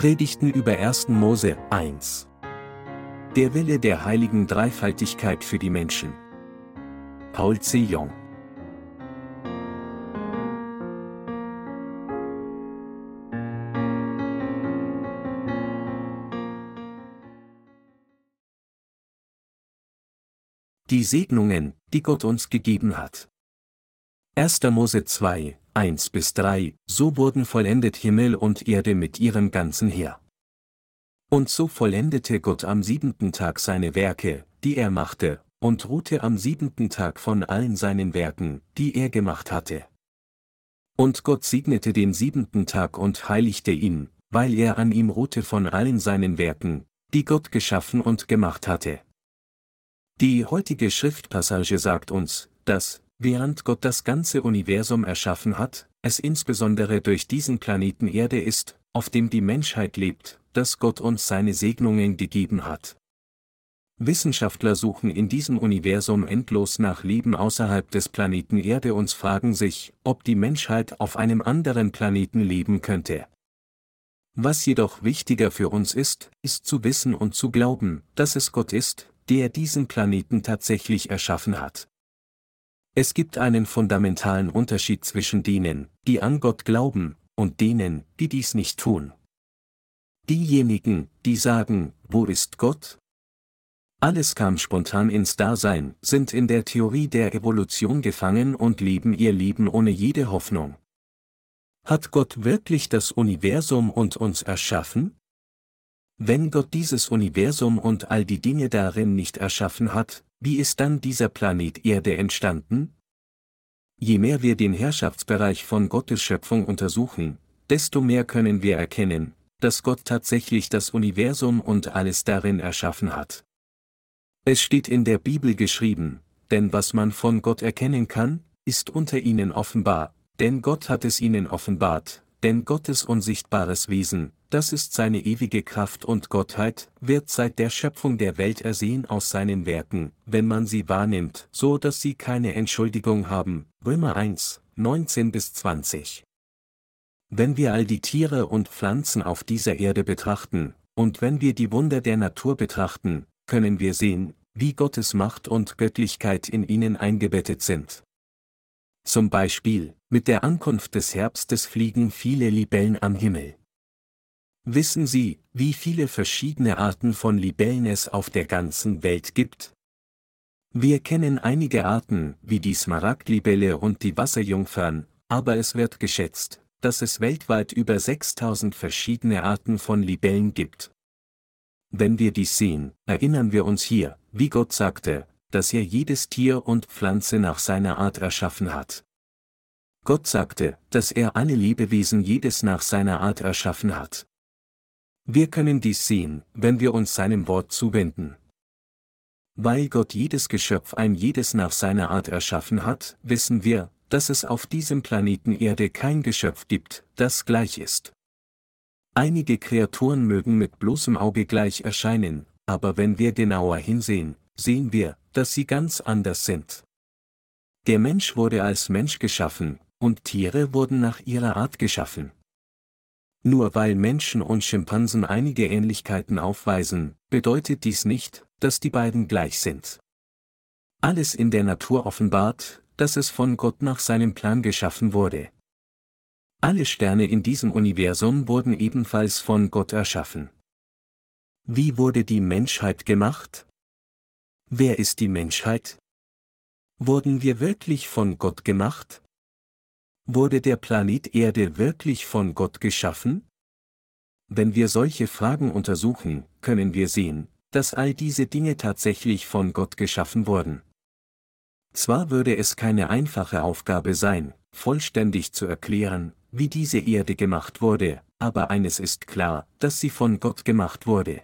Predigten über 1. Mose 1. Der Wille der heiligen Dreifaltigkeit für die Menschen. Paul C. Jong. Die Segnungen, die Gott uns gegeben hat. 1. Mose 2, 1 bis 3, so wurden vollendet Himmel und Erde mit ihrem ganzen Heer. Und so vollendete Gott am siebenten Tag seine Werke, die er machte, und ruhte am siebenten Tag von allen seinen Werken, die er gemacht hatte. Und Gott segnete den siebenten Tag und heiligte ihn, weil er an ihm ruhte von allen seinen Werken, die Gott geschaffen und gemacht hatte. Die heutige Schriftpassage sagt uns, dass, während Gott das ganze Universum erschaffen hat, es insbesondere durch diesen Planeten Erde ist, auf dem die Menschheit lebt, dass Gott uns seine Segnungen gegeben hat. Wissenschaftler suchen in diesem Universum endlos nach Leben außerhalb des Planeten Erde und fragen sich, ob die Menschheit auf einem anderen Planeten leben könnte. Was jedoch wichtiger für uns ist, ist zu wissen und zu glauben, dass es Gott ist, der diesen Planeten tatsächlich erschaffen hat. Es gibt einen fundamentalen Unterschied zwischen denen, die an Gott glauben, und denen, die dies nicht tun. Diejenigen, die sagen, wo ist Gott? Alles kam spontan ins Dasein, sind in der Theorie der Evolution gefangen und leben ihr Leben ohne jede Hoffnung. Hat Gott wirklich das Universum und uns erschaffen? Wenn Gott dieses Universum und all die Dinge darin nicht erschaffen hat, wie ist dann dieser Planet Erde entstanden? Je mehr wir den Herrschaftsbereich von Gottes Schöpfung untersuchen, desto mehr können wir erkennen, dass Gott tatsächlich das Universum und alles darin erschaffen hat. Es steht in der Bibel geschrieben, denn was man von Gott erkennen kann, ist unter ihnen offenbar, denn Gott hat es ihnen offenbart, denn Gottes unsichtbares Wesen, das ist seine ewige Kraft und Gottheit, wird seit der Schöpfung der Welt ersehen aus seinen Werken, wenn man sie wahrnimmt, so dass sie keine Entschuldigung haben. Römer 1, 19 bis 20. Wenn wir all die Tiere und Pflanzen auf dieser Erde betrachten, und wenn wir die Wunder der Natur betrachten, können wir sehen, wie Gottes Macht und Göttlichkeit in ihnen eingebettet sind. Zum Beispiel, mit der Ankunft des Herbstes fliegen viele Libellen am Himmel. Wissen Sie, wie viele verschiedene Arten von Libellen es auf der ganzen Welt gibt? Wir kennen einige Arten, wie die Smaragdlibelle und die Wasserjungfern, aber es wird geschätzt, dass es weltweit über 6000 verschiedene Arten von Libellen gibt. Wenn wir dies sehen, erinnern wir uns hier, wie Gott sagte, dass er jedes Tier und Pflanze nach seiner Art erschaffen hat. Gott sagte, dass er alle Lebewesen jedes nach seiner Art erschaffen hat. Wir können dies sehen, wenn wir uns seinem Wort zuwenden. Weil Gott jedes Geschöpf ein jedes nach seiner Art erschaffen hat, wissen wir, dass es auf diesem Planeten Erde kein Geschöpf gibt, das gleich ist. Einige Kreaturen mögen mit bloßem Auge gleich erscheinen, aber wenn wir genauer hinsehen, sehen wir, dass sie ganz anders sind. Der Mensch wurde als Mensch geschaffen, und Tiere wurden nach ihrer Art geschaffen. Nur weil Menschen und Schimpansen einige Ähnlichkeiten aufweisen, bedeutet dies nicht, dass die beiden gleich sind. Alles in der Natur offenbart, dass es von Gott nach seinem Plan geschaffen wurde. Alle Sterne in diesem Universum wurden ebenfalls von Gott erschaffen. Wie wurde die Menschheit gemacht? Wer ist die Menschheit? Wurden wir wirklich von Gott gemacht? Wurde der Planet Erde wirklich von Gott geschaffen? Wenn wir solche Fragen untersuchen, können wir sehen, dass all diese Dinge tatsächlich von Gott geschaffen wurden. Zwar würde es keine einfache Aufgabe sein, vollständig zu erklären, wie diese Erde gemacht wurde, aber eines ist klar, dass sie von Gott gemacht wurde.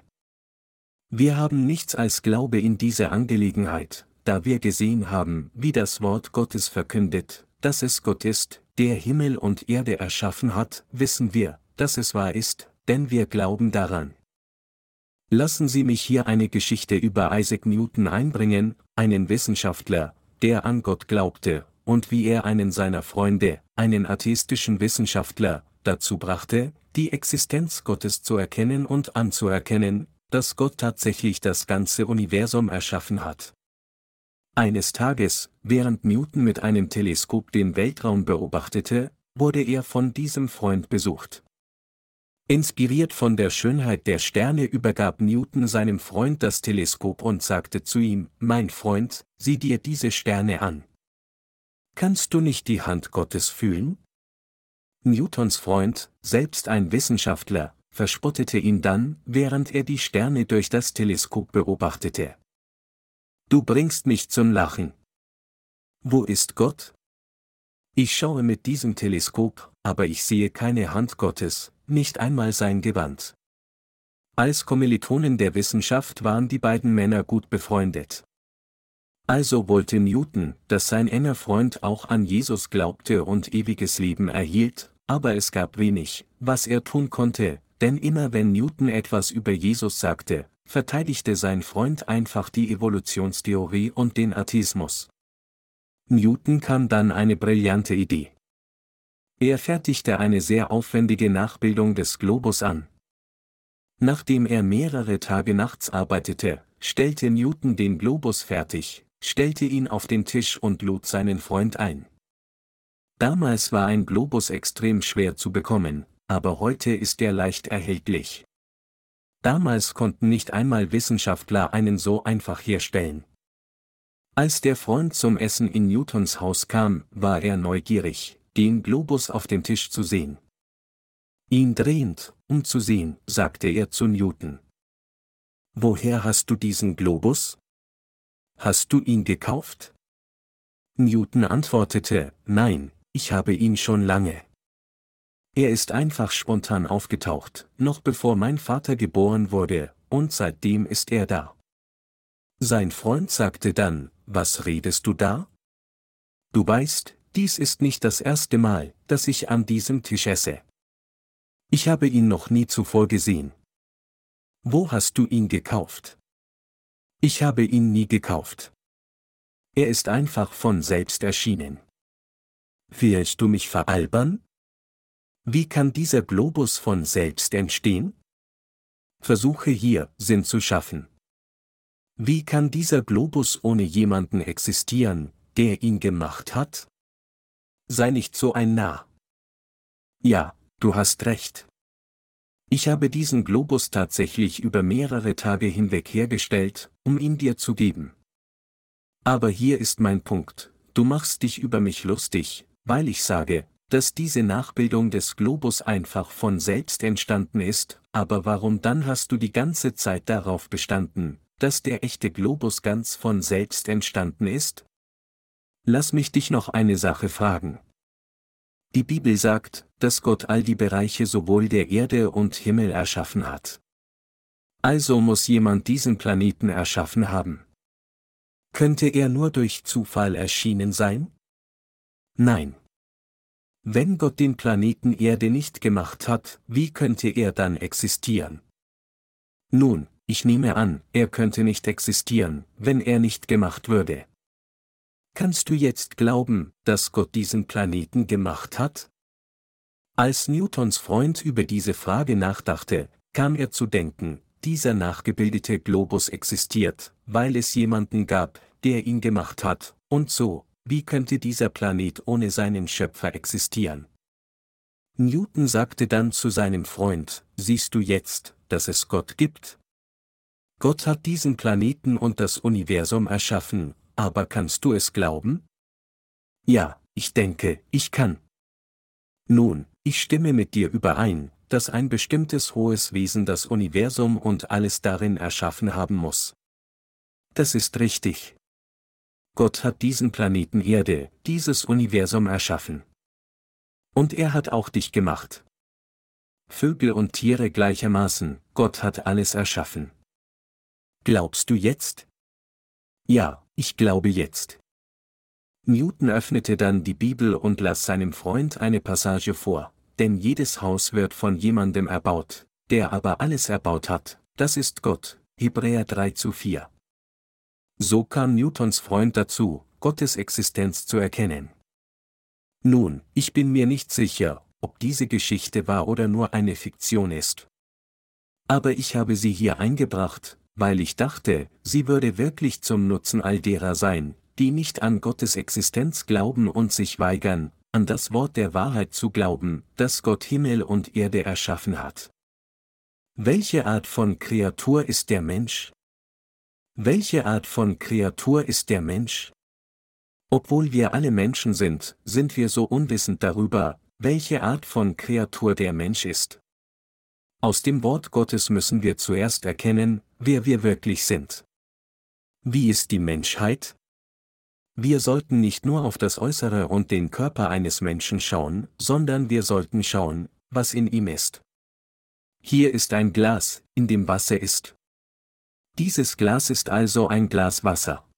Wir haben nichts als Glaube in diese Angelegenheit, da wir gesehen haben, wie das Wort Gottes verkündet, dass es Gott ist, der Himmel und Erde erschaffen hat, wissen wir, dass es wahr ist, denn wir glauben daran. Lassen Sie mich hier eine Geschichte über Isaac Newton einbringen, einen Wissenschaftler, der an Gott glaubte, und wie er einen seiner Freunde, einen atheistischen Wissenschaftler, dazu brachte, die Existenz Gottes zu erkennen und anzuerkennen, dass Gott tatsächlich das ganze Universum erschaffen hat. Eines Tages, während Newton mit einem Teleskop den Weltraum beobachtete, wurde er von diesem Freund besucht. Inspiriert von der Schönheit der Sterne übergab Newton seinem Freund das Teleskop und sagte zu ihm, Mein Freund, sieh dir diese Sterne an. Kannst du nicht die Hand Gottes fühlen? Newtons Freund, selbst ein Wissenschaftler, verspottete ihn dann, während er die Sterne durch das Teleskop beobachtete. Du bringst mich zum Lachen. Wo ist Gott? Ich schaue mit diesem Teleskop, aber ich sehe keine Hand Gottes, nicht einmal sein Gewand. Als Kommilitonen der Wissenschaft waren die beiden Männer gut befreundet. Also wollte Newton, dass sein enger Freund auch an Jesus glaubte und ewiges Leben erhielt, aber es gab wenig, was er tun konnte, denn immer wenn Newton etwas über Jesus sagte, verteidigte sein Freund einfach die Evolutionstheorie und den Atheismus. Newton kam dann eine brillante Idee. Er fertigte eine sehr aufwendige Nachbildung des Globus an. Nachdem er mehrere Tage nachts arbeitete, stellte Newton den Globus fertig, stellte ihn auf den Tisch und lud seinen Freund ein. Damals war ein Globus extrem schwer zu bekommen, aber heute ist er leicht erhältlich. Damals konnten nicht einmal Wissenschaftler einen so einfach herstellen. Als der Freund zum Essen in Newtons Haus kam, war er neugierig, den Globus auf dem Tisch zu sehen. Ihn drehend, um zu sehen, sagte er zu Newton. Woher hast du diesen Globus? Hast du ihn gekauft? Newton antwortete, nein, ich habe ihn schon lange. Er ist einfach spontan aufgetaucht, noch bevor mein Vater geboren wurde, und seitdem ist er da. Sein Freund sagte dann, was redest du da? Du weißt, dies ist nicht das erste Mal, dass ich an diesem Tisch esse. Ich habe ihn noch nie zuvor gesehen. Wo hast du ihn gekauft? Ich habe ihn nie gekauft. Er ist einfach von selbst erschienen. Willst du mich veralbern? Wie kann dieser Globus von selbst entstehen? Versuche hier, Sinn zu schaffen. Wie kann dieser Globus ohne jemanden existieren, der ihn gemacht hat? Sei nicht so ein Narr. Ja, du hast recht. Ich habe diesen Globus tatsächlich über mehrere Tage hinweg hergestellt, um ihn dir zu geben. Aber hier ist mein Punkt, du machst dich über mich lustig, weil ich sage, dass diese Nachbildung des Globus einfach von selbst entstanden ist, aber warum dann hast du die ganze Zeit darauf bestanden, dass der echte Globus ganz von selbst entstanden ist? Lass mich dich noch eine Sache fragen. Die Bibel sagt, dass Gott all die Bereiche sowohl der Erde und Himmel erschaffen hat. Also muss jemand diesen Planeten erschaffen haben. Könnte er nur durch Zufall erschienen sein? Nein. Wenn Gott den Planeten Erde nicht gemacht hat, wie könnte er dann existieren? Nun, ich nehme an, er könnte nicht existieren, wenn er nicht gemacht würde. Kannst du jetzt glauben, dass Gott diesen Planeten gemacht hat? Als Newtons Freund über diese Frage nachdachte, kam er zu denken, dieser nachgebildete Globus existiert, weil es jemanden gab, der ihn gemacht hat, und so, wie könnte dieser Planet ohne seinen Schöpfer existieren? Newton sagte dann zu seinem Freund, siehst du jetzt, dass es Gott gibt? Gott hat diesen Planeten und das Universum erschaffen, aber kannst du es glauben? Ja, ich denke, ich kann. Nun, ich stimme mit dir überein, dass ein bestimmtes hohes Wesen das Universum und alles darin erschaffen haben muss. Das ist richtig. Gott hat diesen Planeten Erde, dieses Universum erschaffen. Und er hat auch dich gemacht. Vögel und Tiere gleichermaßen, Gott hat alles erschaffen. Glaubst du jetzt? Ja, ich glaube jetzt. Newton öffnete dann die Bibel und las seinem Freund eine Passage vor, denn jedes Haus wird von jemandem erbaut, der aber alles erbaut hat, das ist Gott, Hebräer 3 zu 4. So kam Newtons Freund dazu, Gottes Existenz zu erkennen. Nun, ich bin mir nicht sicher, ob diese Geschichte wahr oder nur eine Fiktion ist. Aber ich habe sie hier eingebracht, weil ich dachte, sie würde wirklich zum Nutzen all derer sein, die nicht an Gottes Existenz glauben und sich weigern, an das Wort der Wahrheit zu glauben, dass Gott Himmel und Erde erschaffen hat. Welche Art von Kreatur ist der Mensch? Welche Art von Kreatur ist der Mensch? Obwohl wir alle Menschen sind, sind wir so unwissend darüber, welche Art von Kreatur der Mensch ist. Aus dem Wort Gottes müssen wir zuerst erkennen, wer wir wirklich sind. Wie ist die Menschheit? Wir sollten nicht nur auf das Äußere und den Körper eines Menschen schauen, sondern wir sollten schauen, was in ihm ist. Hier ist ein Glas, in dem Wasser ist. Dieses Glas ist also ein Glas Wasser.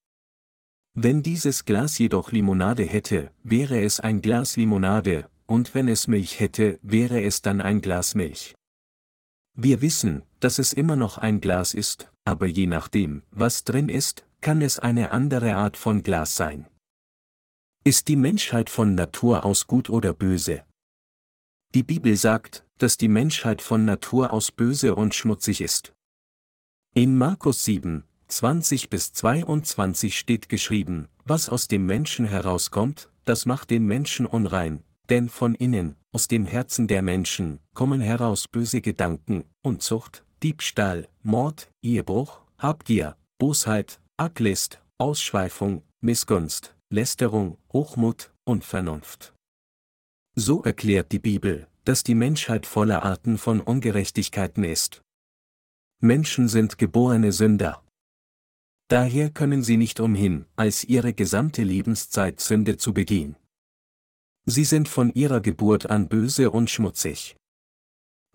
Wenn dieses Glas jedoch Limonade hätte, wäre es ein Glas Limonade, und wenn es Milch hätte, wäre es dann ein Glas Milch. Wir wissen, dass es immer noch ein Glas ist, aber je nachdem, was drin ist, kann es eine andere Art von Glas sein. Ist die Menschheit von Natur aus gut oder böse? Die Bibel sagt, dass die Menschheit von Natur aus böse und schmutzig ist. In Markus 7, 20 bis 22 steht geschrieben, was aus dem Menschen herauskommt, das macht den Menschen unrein, denn von innen, aus dem Herzen der Menschen, kommen heraus böse Gedanken, Unzucht, Diebstahl, Mord, Ehebruch, Habgier, Bosheit, Arglist, Ausschweifung, Missgunst, Lästerung, Hochmut, Unvernunft. So erklärt die Bibel, dass die Menschheit voller Arten von Ungerechtigkeiten ist. Menschen sind geborene Sünder. Daher können sie nicht umhin, als ihre gesamte Lebenszeit Sünde zu begehen. Sie sind von ihrer Geburt an böse und schmutzig.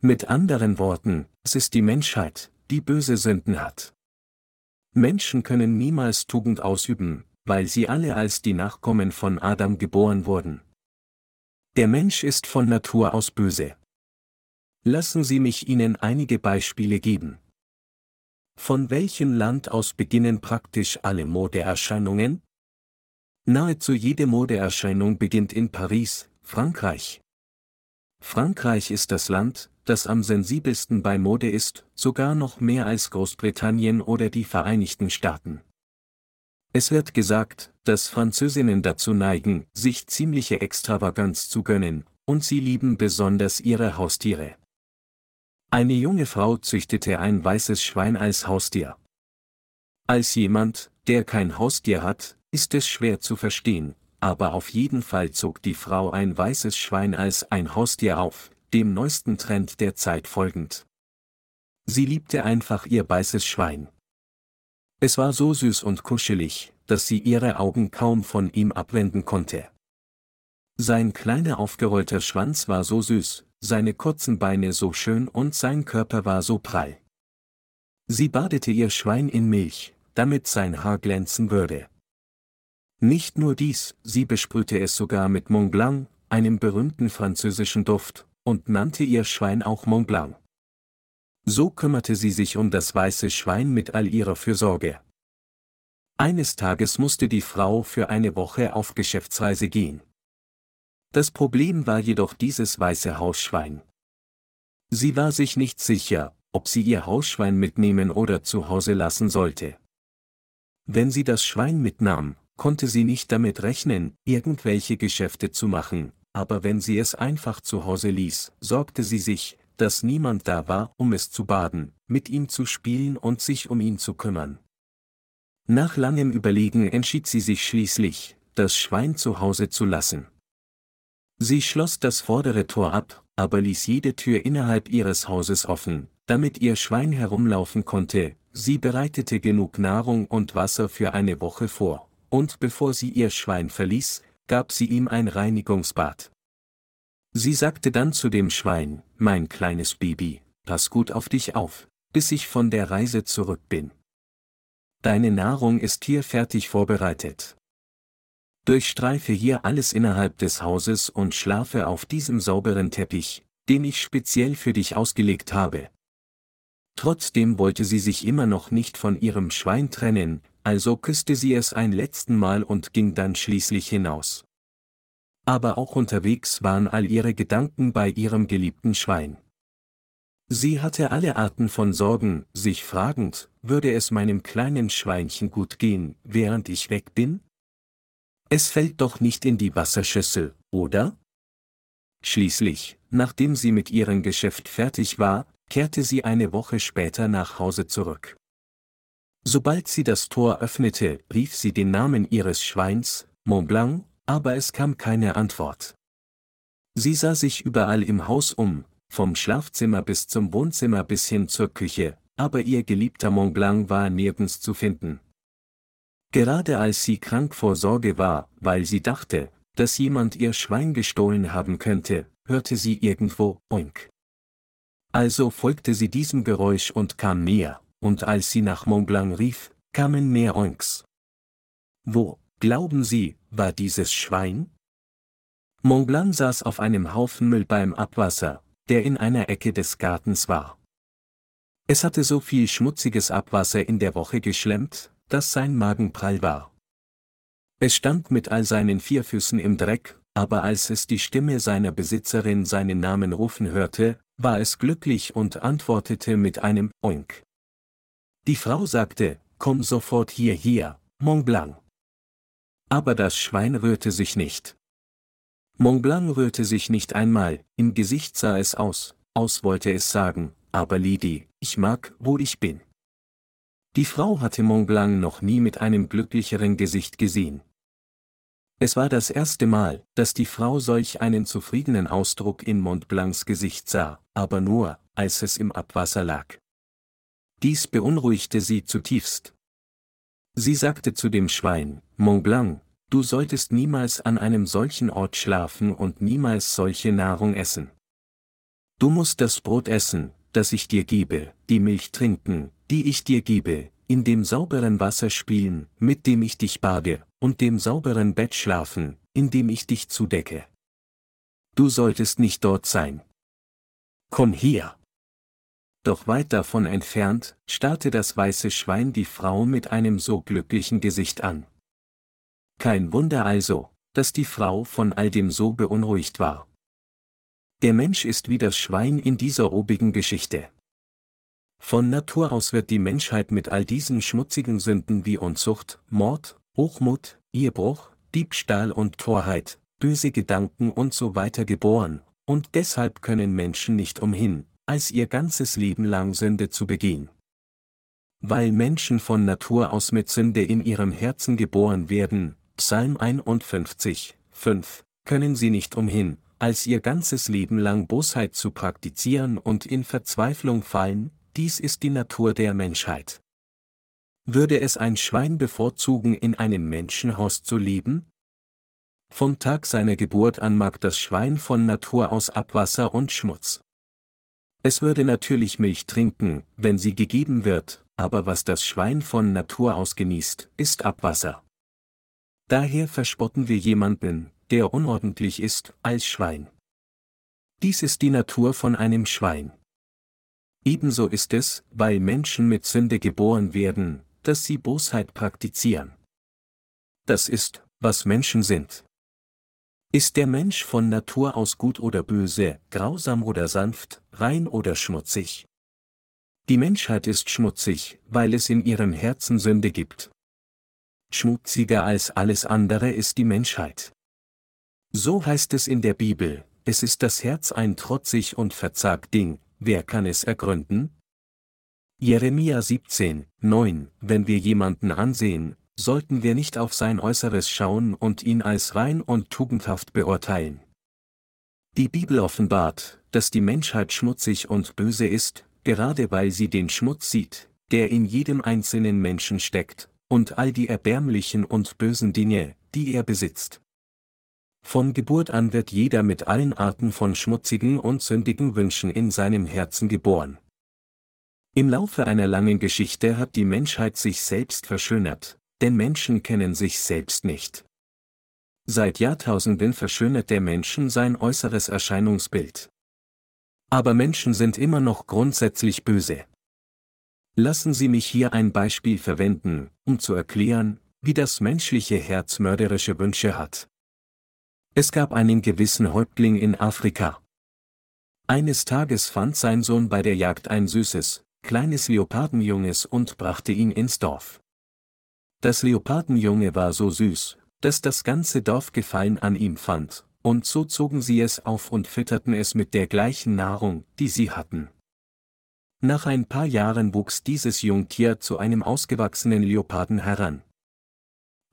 Mit anderen Worten, es ist die Menschheit, die böse Sünden hat. Menschen können niemals Tugend ausüben, weil sie alle als die Nachkommen von Adam geboren wurden. Der Mensch ist von Natur aus böse. Lassen Sie mich Ihnen einige Beispiele geben. Von welchem Land aus beginnen praktisch alle Modeerscheinungen? Nahezu jede Modeerscheinung beginnt in Paris, Frankreich. Frankreich ist das Land, das am sensibelsten bei Mode ist, sogar noch mehr als Großbritannien oder die Vereinigten Staaten. Es wird gesagt, dass Französinnen dazu neigen, sich ziemliche Extravaganz zu gönnen, und sie lieben besonders ihre Haustiere. Eine junge Frau züchtete ein weißes Schwein als Haustier. Als jemand, der kein Haustier hat, ist es schwer zu verstehen, aber auf jeden Fall zog die Frau ein weißes Schwein als ein Haustier auf, dem neuesten Trend der Zeit folgend. Sie liebte einfach ihr weißes Schwein. Es war so süß und kuschelig, dass sie ihre Augen kaum von ihm abwenden konnte. Sein kleiner aufgerollter Schwanz war so süß, seine kurzen Beine so schön und sein Körper war so prall. Sie badete ihr Schwein in Milch, damit sein Haar glänzen würde. Nicht nur dies, sie besprühte es sogar mit Mont Blanc, einem berühmten französischen Duft, und nannte ihr Schwein auch Mont Blanc. So kümmerte sie sich um das weiße Schwein mit all ihrer Fürsorge. Eines Tages musste die Frau für eine Woche auf Geschäftsreise gehen. Das Problem war jedoch dieses weiße Hausschwein. Sie war sich nicht sicher, ob sie ihr Hausschwein mitnehmen oder zu Hause lassen sollte. Wenn sie das Schwein mitnahm, konnte sie nicht damit rechnen, irgendwelche Geschäfte zu machen, aber wenn sie es einfach zu Hause ließ, sorgte sie sich, dass niemand da war, um es zu baden, mit ihm zu spielen und sich um ihn zu kümmern. Nach langem Überlegen entschied sie sich schließlich, das Schwein zu Hause zu lassen. Sie schloss das vordere Tor ab, aber ließ jede Tür innerhalb ihres Hauses offen, damit ihr Schwein herumlaufen konnte, sie bereitete genug Nahrung und Wasser für eine Woche vor, und bevor sie ihr Schwein verließ, gab sie ihm ein Reinigungsbad. Sie sagte dann zu dem Schwein, mein kleines Baby, pass gut auf dich auf, bis ich von der Reise zurück bin. Deine Nahrung ist hier fertig vorbereitet. Durchstreife hier alles innerhalb des Hauses und schlafe auf diesem sauberen Teppich, den ich speziell für dich ausgelegt habe. Trotzdem wollte sie sich immer noch nicht von ihrem Schwein trennen, also küsste sie es ein letzten Mal und ging dann schließlich hinaus. aber auch unterwegs waren all ihre Gedanken bei ihrem geliebten Schwein. Sie hatte alle Arten von Sorgen, sich fragend, würde es meinem kleinen Schweinchen gut gehen, während ich weg bin? Es fällt doch nicht in die Wasserschüssel, oder? Schließlich, nachdem sie mit ihrem Geschäft fertig war, kehrte sie eine Woche später nach Hause zurück. Sobald sie das Tor öffnete, rief sie den Namen ihres Schweins, Mont Blanc, aber es kam keine Antwort. Sie sah sich überall im Haus um, vom Schlafzimmer bis zum Wohnzimmer bis hin zur Küche, aber ihr geliebter Mont Blanc war nirgends zu finden. Gerade als sie krank vor Sorge war, weil sie dachte, dass jemand ihr Schwein gestohlen haben könnte, hörte sie irgendwo Oink. Also folgte sie diesem Geräusch und kam näher, und als sie nach Mont Blanc rief, kamen mehr Oinks. Wo, glauben Sie, war dieses Schwein? Mont Blanc saß auf einem Haufen Müll beim Abwasser, der in einer Ecke des Gartens war. Es hatte so viel schmutziges Abwasser in der Woche geschlemmt, dass sein Magen prall war. Es stand mit all seinen vier Füßen im Dreck, aber als es die Stimme seiner Besitzerin seinen Namen rufen hörte, war es glücklich und antwortete mit einem Oink. Die Frau sagte, komm sofort hierher, Mont Blanc. Aber das Schwein rührte sich nicht. Mont Blanc rührte sich nicht einmal, im Gesicht sah es aus, aus wollte es sagen, aber Lidi, ich mag, wo ich bin. Die Frau hatte Mont Blanc noch nie mit einem glücklicheren Gesicht gesehen. Es war das erste Mal, dass die Frau solch einen zufriedenen Ausdruck in Mont Blancs Gesicht sah, aber nur, als es im Abwasser lag. Dies beunruhigte sie zutiefst. Sie sagte zu dem Schwein, Mont Blanc, Du solltest niemals an einem solchen Ort schlafen und niemals solche Nahrung essen. Du musst das Brot essen, das ich dir gebe, die Milch trinken, die ich dir gebe, in dem sauberen Wasser spielen, mit dem ich dich bade, und dem sauberen Bett schlafen, in dem ich dich zudecke. Du solltest nicht dort sein. Komm her. Doch weit davon entfernt, starrte das weiße Schwein die Frau mit einem so glücklichen Gesicht an. Kein Wunder also, dass die Frau von all dem so beunruhigt war. Der Mensch ist wie das Schwein in dieser obigen Geschichte. Von Natur aus wird die Menschheit mit all diesen schmutzigen Sünden wie Unzucht, Mord, Hochmut, Ehebruch, Diebstahl und Torheit, böse Gedanken und so weiter geboren, und deshalb können Menschen nicht umhin, als ihr ganzes Leben lang Sünde zu begehen. Weil Menschen von Natur aus mit Sünde in ihrem Herzen geboren werden, Psalm 51, 5, können sie nicht umhin, als ihr ganzes Leben lang Bosheit zu praktizieren und in Verzweiflung fallen, dies ist die Natur der Menschheit. Würde es ein Schwein bevorzugen, in einem Menschenhaus zu leben? Vom Tag seiner Geburt an mag das Schwein von Natur aus Abwasser und Schmutz. Es würde natürlich Milch trinken, wenn sie gegeben wird, aber was das Schwein von Natur aus genießt, ist Abwasser. Daher verspotten wir jemanden, der unordentlich ist, als Schwein. Dies ist die Natur von einem Schwein. Ebenso ist es, weil Menschen mit Sünde geboren werden, dass sie Bosheit praktizieren. Das ist, was Menschen sind. Ist der Mensch von Natur aus gut oder böse, grausam oder sanft, rein oder schmutzig? Die Menschheit ist schmutzig, weil es in ihrem Herzen Sünde gibt, schmutziger als alles andere ist die Menschheit. So heißt es in der Bibel, es ist das Herz ein trotzig und verzagt Ding, wer kann es ergründen? Jeremia 17, 9 Wenn wir jemanden ansehen, sollten wir nicht auf sein Äußeres schauen und ihn als rein und tugendhaft beurteilen. Die Bibel offenbart, dass die Menschheit schmutzig und böse ist, gerade weil sie den Schmutz sieht, der in jedem einzelnen Menschen steckt, und all die erbärmlichen und bösen Dinge, die er besitzt. Von Geburt an wird jeder mit allen Arten von schmutzigen und sündigen Wünschen in seinem Herzen geboren. Im Laufe einer langen Geschichte hat die Menschheit sich selbst verschönert, denn Menschen kennen sich selbst nicht. Seit Jahrtausenden verschönert der Menschen sein äußeres Erscheinungsbild. Aber Menschen sind immer noch grundsätzlich böse. Lassen Sie mich hier ein Beispiel verwenden, um zu erklären, wie das menschliche Herz mörderische Wünsche hat. Es gab einen gewissen Häuptling in Afrika. Eines Tages fand sein Sohn bei der Jagd ein süßes, kleines Leopardenjunges und brachte ihn ins Dorf. Das Leopardenjunge war so süß, dass das ganze Dorf Gefallen an ihm fand, und so zogen sie es auf und fütterten es mit der gleichen Nahrung, die sie hatten. Nach ein paar Jahren wuchs dieses Jungtier zu einem ausgewachsenen Leoparden heran.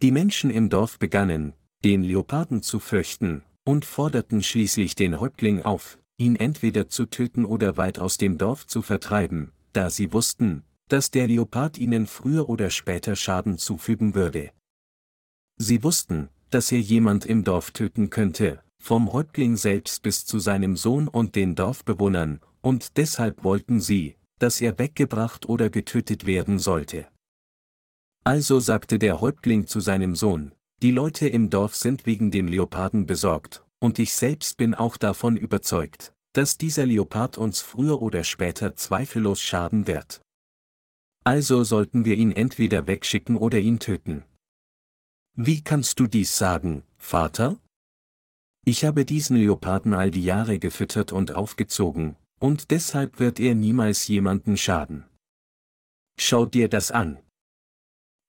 Die Menschen im Dorf begannen, den Leoparden zu fürchten, und forderten schließlich den Häuptling auf, ihn entweder zu töten oder weit aus dem Dorf zu vertreiben, da sie wussten, dass der Leopard ihnen früher oder später Schaden zufügen würde. Sie wussten, dass er jemand im Dorf töten könnte, vom Häuptling selbst bis zu seinem Sohn und den Dorfbewohnern, und deshalb wollten sie, dass er weggebracht oder getötet werden sollte. Also sagte der Häuptling zu seinem Sohn, die Leute im Dorf sind wegen dem Leoparden besorgt, und ich selbst bin auch davon überzeugt, dass dieser Leopard uns früher oder später zweifellos schaden wird. Also sollten wir ihn entweder wegschicken oder ihn töten. Wie kannst du dies sagen, Vater? Ich habe diesen Leoparden all die Jahre gefüttert und aufgezogen, und deshalb wird er niemals jemanden schaden. Schau dir das an.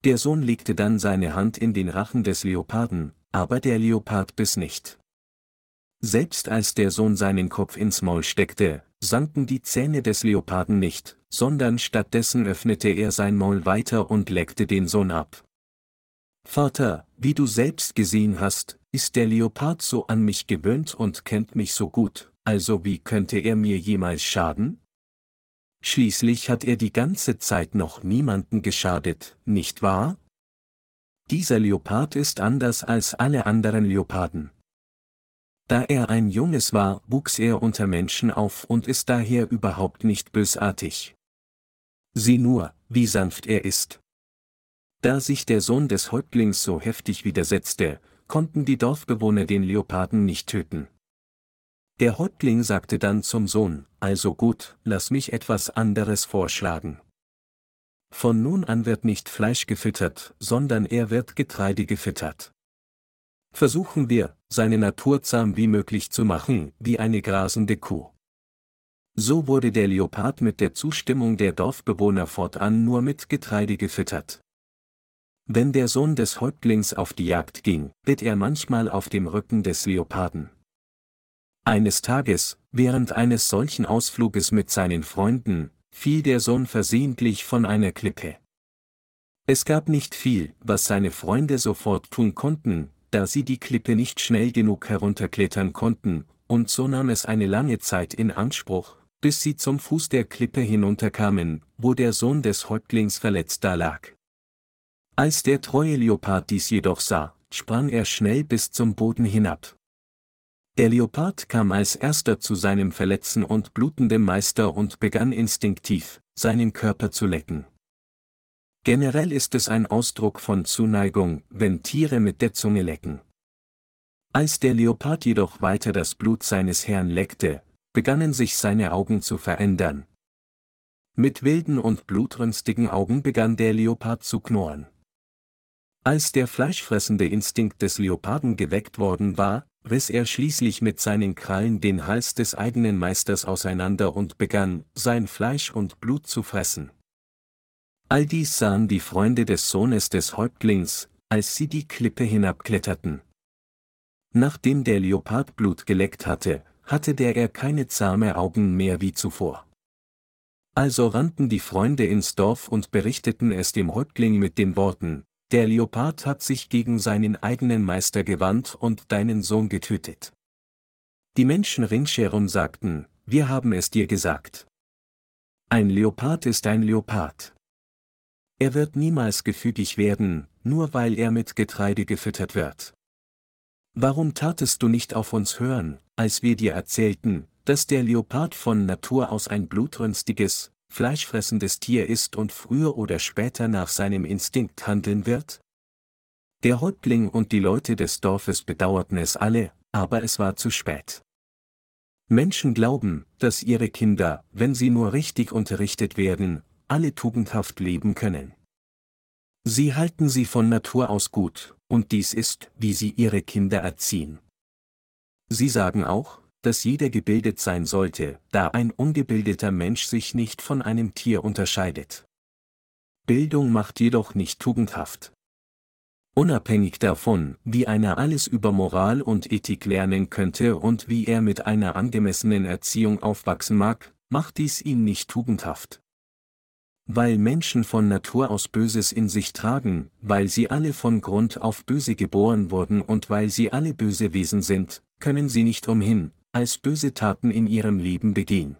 Der Sohn legte dann seine Hand in den Rachen des Leoparden, aber der Leopard biss nicht. Selbst als der Sohn seinen Kopf ins Maul steckte, sanken die Zähne des Leoparden nicht, sondern stattdessen öffnete er sein Maul weiter und leckte den Sohn ab. Vater, wie du selbst gesehen hast, ist der Leopard so an mich gewöhnt und kennt mich so gut, also wie könnte er mir jemals schaden? Schließlich hat er die ganze Zeit noch niemanden geschadet, nicht wahr? Dieser Leopard ist anders als alle anderen Leoparden. Da er ein Junges war, wuchs er unter Menschen auf und ist daher überhaupt nicht bösartig. Sieh nur, wie sanft er ist. Da sich der Sohn des Häuptlings so heftig widersetzte, konnten die Dorfbewohner den Leoparden nicht töten. Der Häuptling sagte dann zum Sohn, also gut, lass mich etwas anderes vorschlagen. Von nun an wird nicht Fleisch gefüttert, sondern er wird Getreide gefüttert. Versuchen wir, seine Natur zahm wie möglich zu machen, wie eine grasende Kuh. So wurde der Leopard mit der Zustimmung der Dorfbewohner fortan nur mit Getreide gefüttert. Wenn der Sohn des Häuptlings auf die Jagd ging, ritt er manchmal auf dem Rücken des Leoparden. Eines Tages, während eines solchen Ausfluges mit seinen Freunden, fiel der Sohn versehentlich von einer Klippe. Es gab nicht viel, was seine Freunde sofort tun konnten, da sie die Klippe nicht schnell genug herunterklettern konnten, und so nahm es eine lange Zeit in Anspruch, bis sie zum Fuß der Klippe hinunterkamen, wo der Sohn des Häuptlings verletzt dalag. Als der treue Leopard dies jedoch sah, sprang er schnell bis zum Boden hinab. Der Leopard kam als erster zu seinem verletzten und blutenden Meister und begann instinktiv, seinen Körper zu lecken. Generell ist es ein Ausdruck von Zuneigung, wenn Tiere mit der Zunge lecken. Als der Leopard jedoch weiter das Blut seines Herrn leckte, begannen sich seine Augen zu verändern. Mit wilden und blutrünstigen Augen begann der Leopard zu knurren. Als der fleischfressende Instinkt des Leoparden geweckt worden war, riss er schließlich mit seinen Krallen den Hals des eigenen Meisters auseinander und begann, sein Fleisch und Blut zu fressen. All dies sahen die Freunde des Sohnes des Häuptlings, als sie die Klippe hinabkletterten. Nachdem der Leopard Blut geleckt hatte, hatte der er keine zahme Augen mehr wie zuvor. Also rannten die Freunde ins Dorf und berichteten es dem Häuptling mit den Worten, der Leopard hat sich gegen seinen eigenen Meister gewandt und deinen Sohn getötet. Die Menschen ringsherum sagten, wir haben es dir gesagt. Ein Leopard ist ein Leopard. Er wird niemals gefügig werden, nur weil er mit Getreide gefüttert wird. Warum tatest du nicht auf uns hören, als wir dir erzählten, dass der Leopard von Natur aus ein blutrünstiges, fleischfressendes Tier ist und früher oder später nach seinem Instinkt handeln wird? Der Häuptling und die Leute des Dorfes bedauerten es alle, aber es war zu spät. Menschen glauben, dass ihre Kinder, wenn sie nur richtig unterrichtet werden, alle tugendhaft leben können. Sie halten sie von Natur aus gut, und dies ist, wie sie ihre Kinder erziehen. Sie sagen auch, dass jeder gebildet sein sollte, da ein ungebildeter Mensch sich nicht von einem Tier unterscheidet. Bildung macht jedoch nicht tugendhaft. Unabhängig davon, wie einer alles über Moral und Ethik lernen könnte und wie er mit einer angemessenen Erziehung aufwachsen mag, macht dies ihn nicht tugendhaft. Weil Menschen von Natur aus Böses in sich tragen, weil sie alle von Grund auf böse geboren wurden und weil sie alle böse Wesen sind, können sie nicht umhin, als böse Taten in ihrem Leben begehen.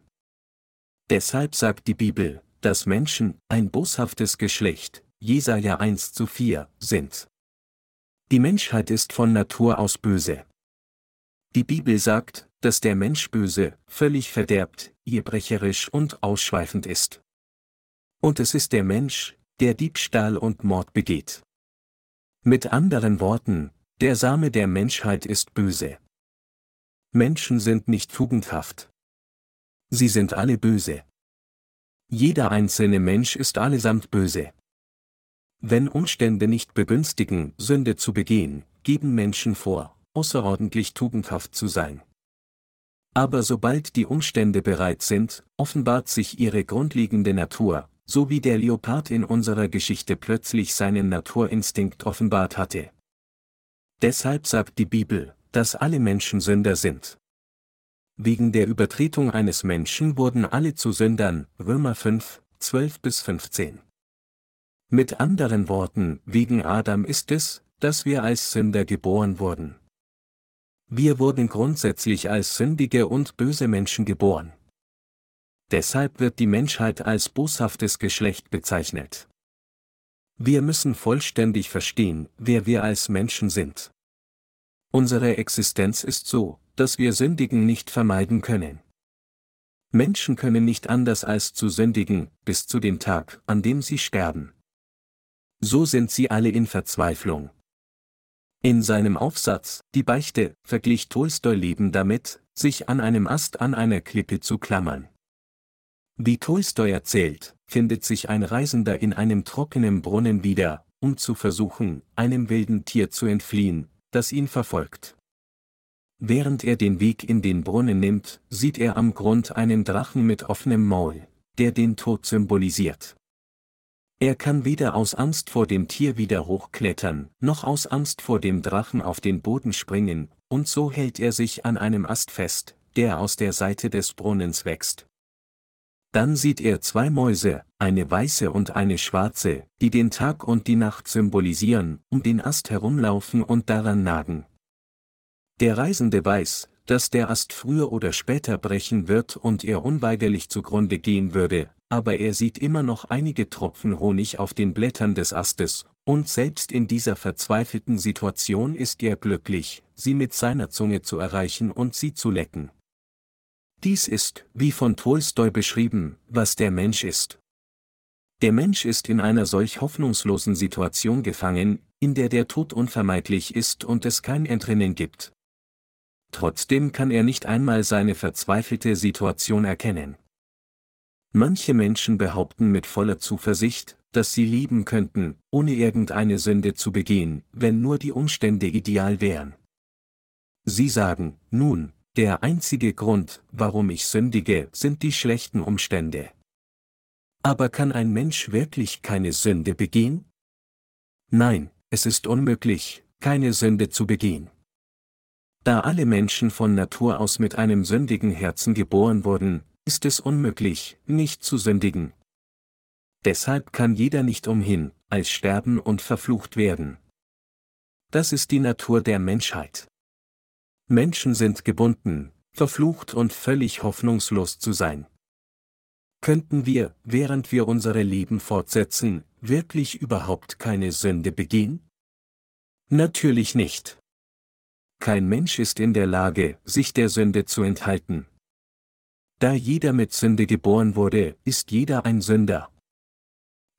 Deshalb sagt die Bibel, dass Menschen, ein boshaftes Geschlecht, Jesaja 1 zu 4, sind. Die Menschheit ist von Natur aus böse. Die Bibel sagt, dass der Mensch böse, völlig verderbt, irrbrecherisch und ausschweifend ist. Und es ist der Mensch, der Diebstahl und Mord begeht. Mit anderen Worten, der Same der Menschheit ist böse. Menschen sind nicht tugendhaft. Sie sind alle böse. Jeder einzelne Mensch ist allesamt böse. Wenn Umstände nicht begünstigen, Sünde zu begehen, geben Menschen vor, außerordentlich tugendhaft zu sein. Aber sobald die Umstände bereit sind, offenbart sich ihre grundlegende Natur, so wie der Leopard in unserer Geschichte plötzlich seinen Naturinstinkt offenbart hatte. Deshalb sagt die Bibel, dass alle Menschen Sünder sind. Wegen der Übertretung eines Menschen wurden alle zu Sündern, Römer 5, 12 bis 15. Mit anderen Worten, wegen Adam ist es, dass wir als Sünder geboren wurden. Wir wurden grundsätzlich als sündige und böse Menschen geboren. Deshalb wird die Menschheit als boshaftes Geschlecht bezeichnet. Wir müssen vollständig verstehen, wer wir als Menschen sind. Unsere Existenz ist so, dass wir Sündigen nicht vermeiden können. Menschen können nicht anders als zu sündigen, bis zu dem Tag, an dem sie sterben. So sind sie alle in Verzweiflung. In seinem Aufsatz, Die Beichte, verglich Tolstoi Leben damit, sich an einem Ast an einer Klippe zu klammern. Wie Tolstoi erzählt, findet sich ein Reisender in einem trockenen Brunnen wieder, um zu versuchen, einem wilden Tier zu entfliehen, das ihn verfolgt. Während er den Weg in den Brunnen nimmt, sieht er am Grund einen Drachen mit offenem Maul, der den Tod symbolisiert. Er kann weder aus Angst vor dem Tier wieder hochklettern, noch aus Angst vor dem Drachen auf den Boden springen, und so hält er sich an einem Ast fest, der aus der Seite des Brunnens wächst. Dann sieht er zwei Mäuse, eine weiße und eine schwarze, die den Tag und die Nacht symbolisieren, um den Ast herumlaufen und daran nagen. Der Reisende weiß, dass der Ast früher oder später brechen wird und er unweigerlich zugrunde gehen würde, aber er sieht immer noch einige Tropfen Honig auf den Blättern des Astes, und selbst in dieser verzweifelten Situation ist er glücklich, sie mit seiner Zunge zu erreichen und sie zu lecken. Dies ist, wie von Tolstoi beschrieben, was der Mensch ist. Der Mensch ist in einer solch hoffnungslosen Situation gefangen, in der der Tod unvermeidlich ist und es kein Entrinnen gibt. Trotzdem kann er nicht einmal seine verzweifelte Situation erkennen. Manche Menschen behaupten mit voller Zuversicht, dass sie lieben könnten, ohne irgendeine Sünde zu begehen, wenn nur die Umstände ideal wären. Sie sagen, nun, der einzige Grund, warum ich sündige, sind die schlechten Umstände. Aber kann ein Mensch wirklich keine Sünde begehen? Nein, es ist unmöglich, keine Sünde zu begehen. Da alle Menschen von Natur aus mit einem sündigen Herzen geboren wurden, ist es unmöglich, nicht zu sündigen. Deshalb kann jeder nicht umhin, als sterben und verflucht werden. Das ist die Natur der Menschheit. Menschen sind gebunden, verflucht und völlig hoffnungslos zu sein. Könnten wir, während wir unsere Leben fortsetzen, wirklich überhaupt keine Sünde begehen? Natürlich nicht. Kein Mensch ist in der Lage, sich der Sünde zu enthalten. Da jeder mit Sünde geboren wurde, ist jeder ein Sünder.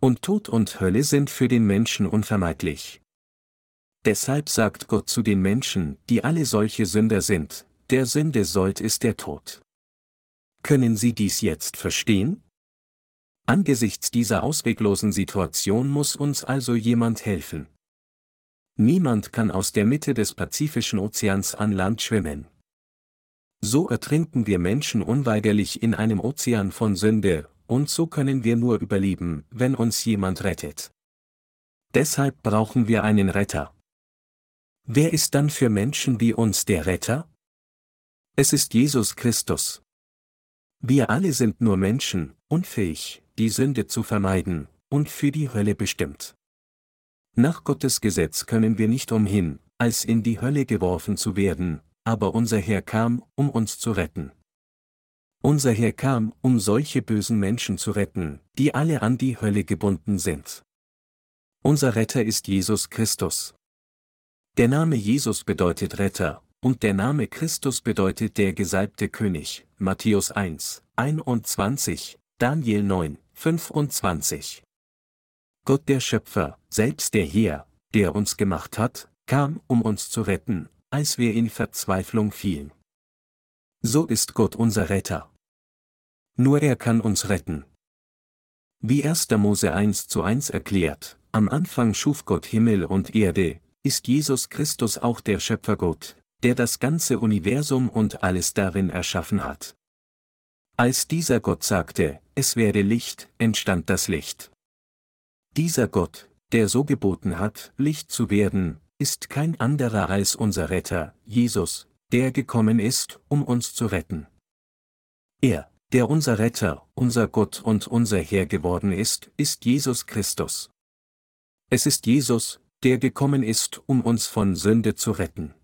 Und Tod und Hölle sind für den Menschen unvermeidlich. Deshalb sagt Gott zu den Menschen, die alle solche Sünder sind, der Sünde sollt ist der Tod. Können Sie dies jetzt verstehen? Angesichts dieser ausweglosen Situation muss uns also jemand helfen. Niemand kann aus der Mitte des Pazifischen Ozeans an Land schwimmen. So ertrinken wir Menschen unweigerlich in einem Ozean von Sünde, und so können wir nur überleben, wenn uns jemand rettet. Deshalb brauchen wir einen Retter. Wer ist dann für Menschen wie uns der Retter? Es ist Jesus Christus. Wir alle sind nur Menschen, unfähig, die Sünde zu vermeiden, und für die Hölle bestimmt. Nach Gottes Gesetz können wir nicht umhin, als in die Hölle geworfen zu werden, aber unser Herr kam, um uns zu retten. Unser Herr kam, um solche bösen Menschen zu retten, die alle an die Hölle gebunden sind. Unser Retter ist Jesus Christus. Der Name Jesus bedeutet Retter, und der Name Christus bedeutet der gesalbte König, Matthäus 1, 21, Daniel 9, 25. Gott der Schöpfer, selbst der Herr, der uns gemacht hat, kam, um uns zu retten, als wir in Verzweiflung fielen. So ist Gott unser Retter. Nur er kann uns retten. Wie 1. Mose 1 zu 1 erklärt, am Anfang schuf Gott Himmel und Erde, ist Jesus Christus auch der Schöpfergott, der das ganze Universum und alles darin erschaffen hat. Als dieser Gott sagte, es werde Licht, entstand das Licht. Dieser Gott, der so geboten hat, Licht zu werden, ist kein anderer als unser Retter, Jesus, der gekommen ist, um uns zu retten. Er, der unser Retter, unser Gott und unser Herr geworden ist, ist Jesus Christus. Es ist Jesus, der gekommen ist, um uns von Sünde zu retten.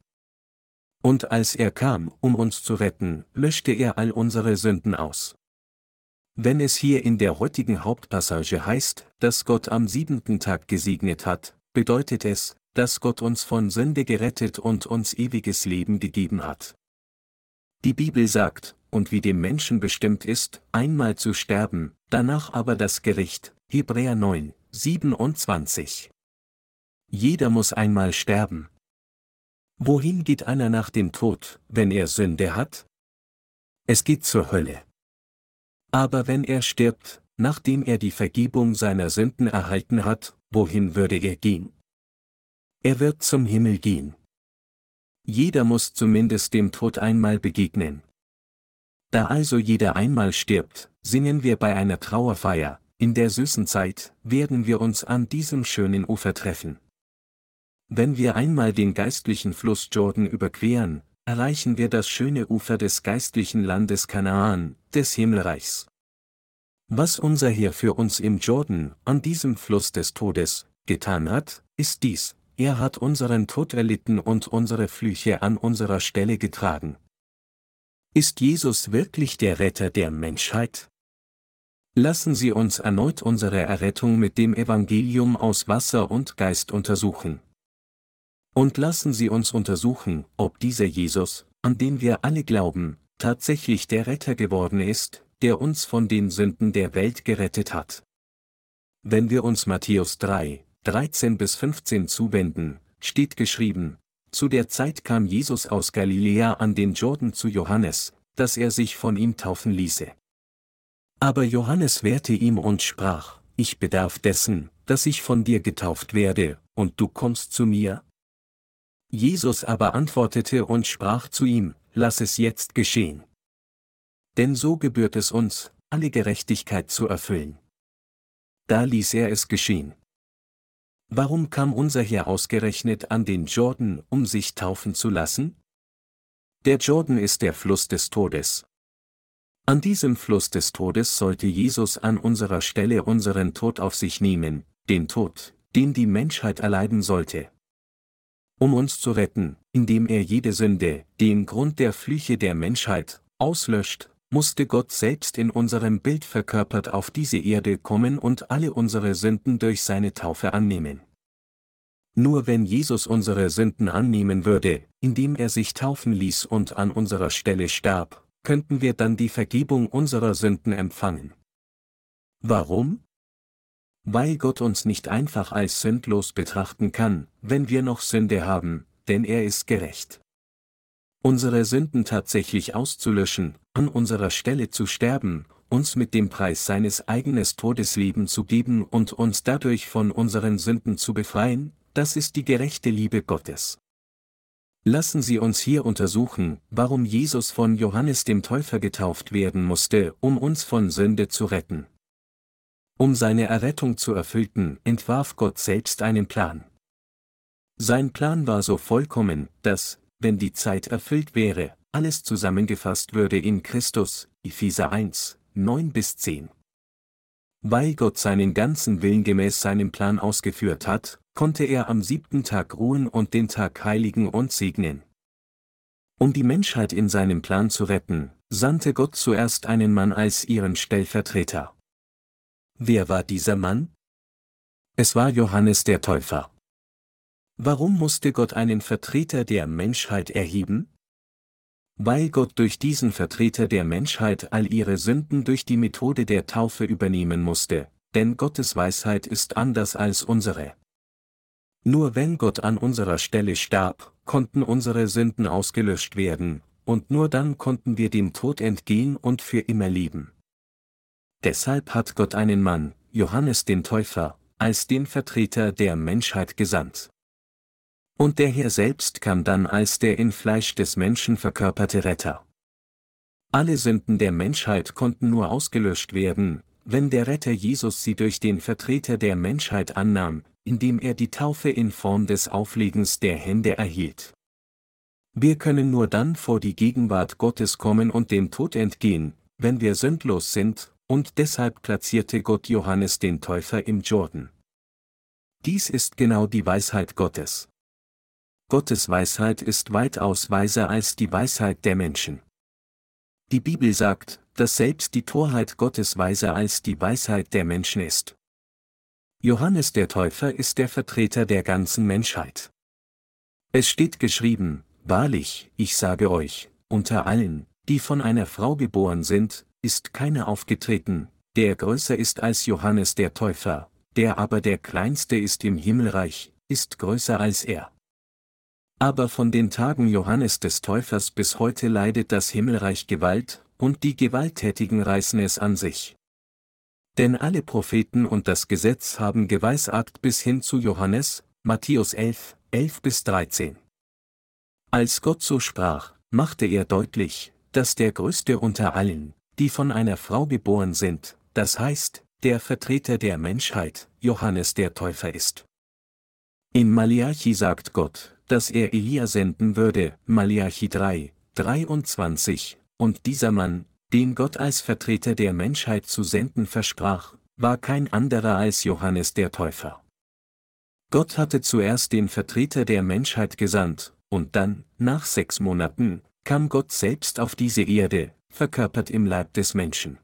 Und als er kam, um uns zu retten, löschte er all unsere Sünden aus. Wenn es hier in der heutigen Hauptpassage heißt, dass Gott am siebenten Tag gesegnet hat, bedeutet es, dass Gott uns von Sünde gerettet und uns ewiges Leben gegeben hat. Die Bibel sagt, und wie dem Menschen bestimmt ist, einmal zu sterben, danach aber das Gericht, Hebräer 9, 27. Jeder muss einmal sterben. Wohin geht einer nach dem Tod, wenn er Sünde hat? Es geht zur Hölle. Aber wenn er stirbt, nachdem er die Vergebung seiner Sünden erhalten hat, wohin würde er gehen? Er wird zum Himmel gehen. Jeder muss zumindest dem Tod einmal begegnen. Da also jeder einmal stirbt, singen wir bei einer Trauerfeier, in der süßen Zeit, werden wir uns an diesem schönen Ufer treffen. Wenn wir einmal den geistlichen Fluss Jordan überqueren, erreichen wir das schöne Ufer des geistlichen Landes Kanaan, des Himmelreichs. Was unser Herr für uns im Jordan, an diesem Fluss des Todes, getan hat, ist dies, er hat unseren Tod erlitten und unsere Flüche an unserer Stelle getragen. Ist Jesus wirklich der Retter der Menschheit? Lassen Sie uns erneut unsere Errettung mit dem Evangelium aus Wasser und Geist untersuchen. Und lassen Sie uns untersuchen, ob dieser Jesus, an den wir alle glauben, tatsächlich der Retter geworden ist, der uns von den Sünden der Welt gerettet hat. Wenn wir uns Matthäus 3, 13 bis 15 zuwenden, steht geschrieben, zu der Zeit kam Jesus aus Galiläa an den Jordan zu Johannes, dass er sich von ihm taufen ließe. Aber Johannes wehrte ihm und sprach, ich bedarf dessen, dass ich von dir getauft werde, und du kommst zu mir? Jesus aber antwortete und sprach zu ihm, lass es jetzt geschehen. Denn so gebührt es uns, alle Gerechtigkeit zu erfüllen. Da ließ er es geschehen. Warum kam unser Herr ausgerechnet an den Jordan, um sich taufen zu lassen? Der Jordan ist der Fluss des Todes. An diesem Fluss des Todes sollte Jesus an unserer Stelle unseren Tod auf sich nehmen, den Tod, den die Menschheit erleiden sollte. Um uns zu retten, indem er jede Sünde, den Grund der Flüche der Menschheit, auslöscht, musste Gott selbst in unserem Bild verkörpert auf diese Erde kommen und alle unsere Sünden durch seine Taufe annehmen. Nur wenn Jesus unsere Sünden annehmen würde, indem er sich taufen ließ und an unserer Stelle starb, könnten wir dann die Vergebung unserer Sünden empfangen. Warum? Weil Gott uns nicht einfach als sündlos betrachten kann, wenn wir noch Sünde haben, denn er ist gerecht unsere Sünden tatsächlich auszulöschen, an unserer Stelle zu sterben, uns mit dem Preis seines eigenes Todesleben zu geben und uns dadurch von unseren Sünden zu befreien, das ist die gerechte Liebe Gottes. Lassen Sie uns hier untersuchen, warum Jesus von Johannes dem Täufer getauft werden musste, um uns von Sünde zu retten. Um seine Errettung zu erfüllten, entwarf Gott selbst einen Plan. Sein Plan war so vollkommen, dass, wenn die Zeit erfüllt wäre, alles zusammengefasst würde in Christus, Epheser 1, 9 bis 10. Weil Gott seinen ganzen Willen gemäß seinem Plan ausgeführt hat, konnte er am siebten Tag ruhen und den Tag heiligen und segnen. Um die Menschheit in seinem Plan zu retten, sandte Gott zuerst einen Mann als ihren Stellvertreter. Wer war dieser Mann? Es war Johannes der Täufer. Warum musste Gott einen Vertreter der Menschheit erheben? Weil Gott durch diesen Vertreter der Menschheit all ihre Sünden durch die Methode der Taufe übernehmen musste, denn Gottes Weisheit ist anders als unsere. Nur wenn Gott an unserer Stelle starb, konnten unsere Sünden ausgelöscht werden, und nur dann konnten wir dem Tod entgehen und für immer leben. Deshalb hat Gott einen Mann, Johannes den Täufer, als den Vertreter der Menschheit gesandt. Und der Herr selbst kam dann als der in Fleisch des Menschen verkörperte Retter. Alle Sünden der Menschheit konnten nur ausgelöscht werden, wenn der Retter Jesus sie durch den Vertreter der Menschheit annahm, indem er die Taufe in Form des Auflegens der Hände erhielt. Wir können nur dann vor die Gegenwart Gottes kommen und dem Tod entgehen, wenn wir sündlos sind, und deshalb platzierte Gott Johannes den Täufer im Jordan. Dies ist genau die Weisheit Gottes. Gottes Weisheit ist weitaus weiser als die Weisheit der Menschen. Die Bibel sagt, dass selbst die Torheit Gottes weiser als die Weisheit der Menschen ist. Johannes der Täufer ist der Vertreter der ganzen Menschheit. Es steht geschrieben, Wahrlich, ich sage euch, unter allen, die von einer Frau geboren sind, ist keiner aufgetreten, der größer ist als Johannes der Täufer, der aber der kleinste ist im Himmelreich, ist größer als er. Aber von den Tagen Johannes des Täufers bis heute leidet das Himmelreich Gewalt, und die Gewalttätigen reißen es an sich. Denn alle Propheten und das Gesetz haben geweissagt bis hin zu Johannes, Matthäus 11, 11 bis 13. Als Gott so sprach, machte er deutlich, dass der Größte unter allen, die von einer Frau geboren sind, das heißt, der Vertreter der Menschheit, Johannes der Täufer ist. In Malachi sagt Gott, dass er Elia senden würde, Malachi 3, 23, und dieser Mann, den Gott als Vertreter der Menschheit zu senden versprach, war kein anderer als Johannes der Täufer. Gott hatte zuerst den Vertreter der Menschheit gesandt, und dann, nach sechs Monaten, kam Gott selbst auf diese Erde, verkörpert im Leib des Menschen.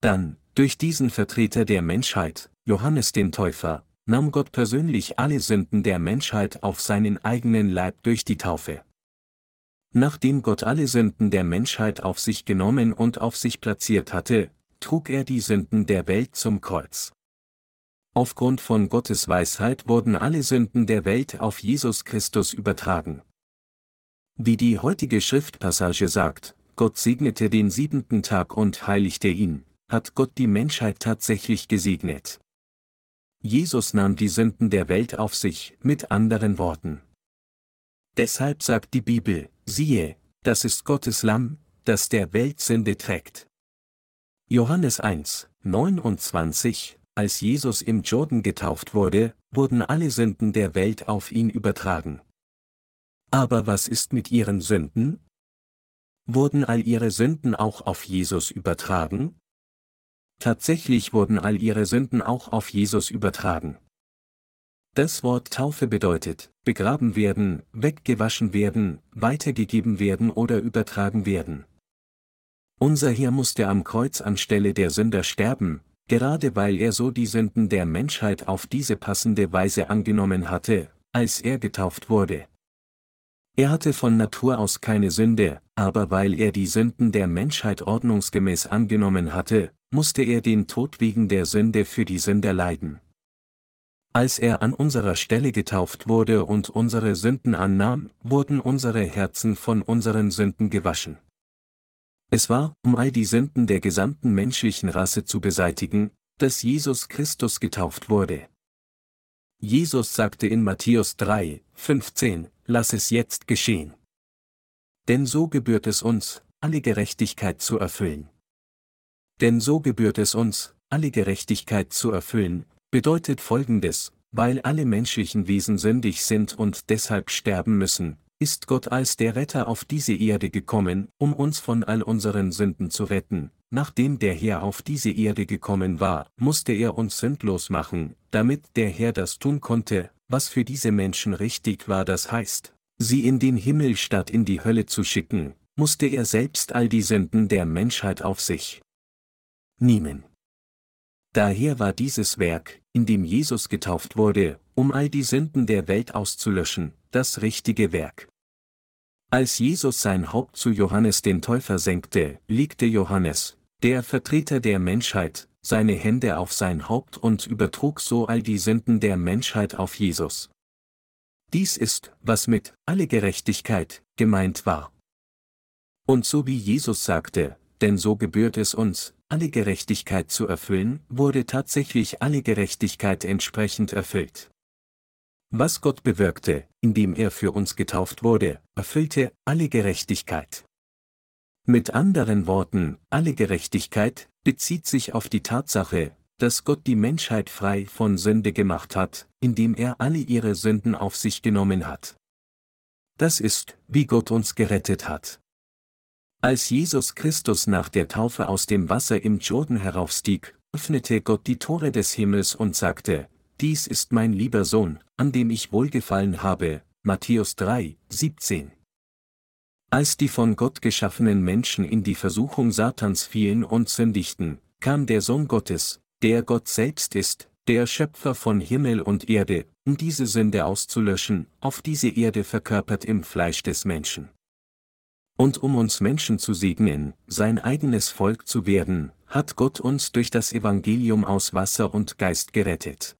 Dann, durch diesen Vertreter der Menschheit, Johannes den Täufer, nahm Gott persönlich alle Sünden der Menschheit auf seinen eigenen Leib durch die Taufe. Nachdem Gott alle Sünden der Menschheit auf sich genommen und auf sich platziert hatte, trug er die Sünden der Welt zum Kreuz. Aufgrund von Gottes Weisheit wurden alle Sünden der Welt auf Jesus Christus übertragen. Wie die heutige Schriftpassage sagt, Gott segnete den siebenten Tag und heiligte ihn, hat Gott die Menschheit tatsächlich gesegnet. Jesus nahm die Sünden der Welt auf sich, mit anderen Worten. Deshalb sagt die Bibel, siehe, das ist Gottes Lamm, das der Welt Sünde trägt. Johannes 1, 29, als Jesus im Jordan getauft wurde, wurden alle Sünden der Welt auf ihn übertragen. Aber was ist mit ihren Sünden? Wurden all ihre Sünden auch auf Jesus übertragen? Tatsächlich wurden all ihre Sünden auch auf Jesus übertragen. Das Wort Taufe bedeutet, begraben werden, weggewaschen werden, weitergegeben werden oder übertragen werden. Unser Herr musste am Kreuz anstelle der Sünder sterben, gerade weil er so die Sünden der Menschheit auf diese passende Weise angenommen hatte, als er getauft wurde. Er hatte von Natur aus keine Sünde, aber weil er die Sünden der Menschheit ordnungsgemäß angenommen hatte, musste er den Tod wegen der Sünde für die Sünder leiden. Als er an unserer Stelle getauft wurde und unsere Sünden annahm, wurden unsere Herzen von unseren Sünden gewaschen. Es war, um all die Sünden der gesamten menschlichen Rasse zu beseitigen, dass Jesus Christus getauft wurde. Jesus sagte in Matthäus 3, 15, lass es jetzt geschehen. Denn so gebührt es uns, alle Gerechtigkeit zu erfüllen. Denn so gebührt es uns, alle Gerechtigkeit zu erfüllen, bedeutet folgendes, weil alle menschlichen Wesen sündig sind und deshalb sterben müssen, ist Gott als der Retter auf diese Erde gekommen, um uns von all unseren Sünden zu retten. Nachdem der Herr auf diese Erde gekommen war, musste er uns sündlos machen, damit der Herr das tun konnte, was für diese Menschen richtig war, das heißt, sie in den Himmel statt in die Hölle zu schicken, musste er selbst all die Sünden der Menschheit auf sich nehmen. Daher war dieses Werk, in dem Jesus getauft wurde, um all die Sünden der Welt auszulöschen, das richtige Werk. Als Jesus sein Haupt zu Johannes den Täufer senkte, legte Johannes, der Vertreter der Menschheit, seine Hände auf sein Haupt und übertrug so all die Sünden der Menschheit auf Jesus. Dies ist, was mit alle Gerechtigkeit gemeint war. Und so wie Jesus sagte, denn so gebührt es uns, alle Gerechtigkeit zu erfüllen, wurde tatsächlich alle Gerechtigkeit entsprechend erfüllt. Was Gott bewirkte, indem er für uns getauft wurde, erfüllte alle Gerechtigkeit. Mit anderen Worten, alle Gerechtigkeit bezieht sich auf die Tatsache, dass Gott die Menschheit frei von Sünde gemacht hat, indem er alle ihre Sünden auf sich genommen hat. Das ist, wie Gott uns gerettet hat. Als Jesus Christus nach der Taufe aus dem Wasser im Jordan heraufstieg, öffnete Gott die Tore des Himmels und sagte, Dies ist mein lieber Sohn, an dem ich wohlgefallen habe, Matthäus 3, 17. Als die von Gott geschaffenen Menschen in die Versuchung Satans fielen und sündigten, kam der Sohn Gottes, der Gott selbst ist, der Schöpfer von Himmel und Erde, um diese Sünde auszulöschen, auf diese Erde verkörpert im Fleisch des Menschen. Und um uns Menschen zu segnen, sein eigenes Volk zu werden, hat Gott uns durch das Evangelium aus Wasser und Geist gerettet.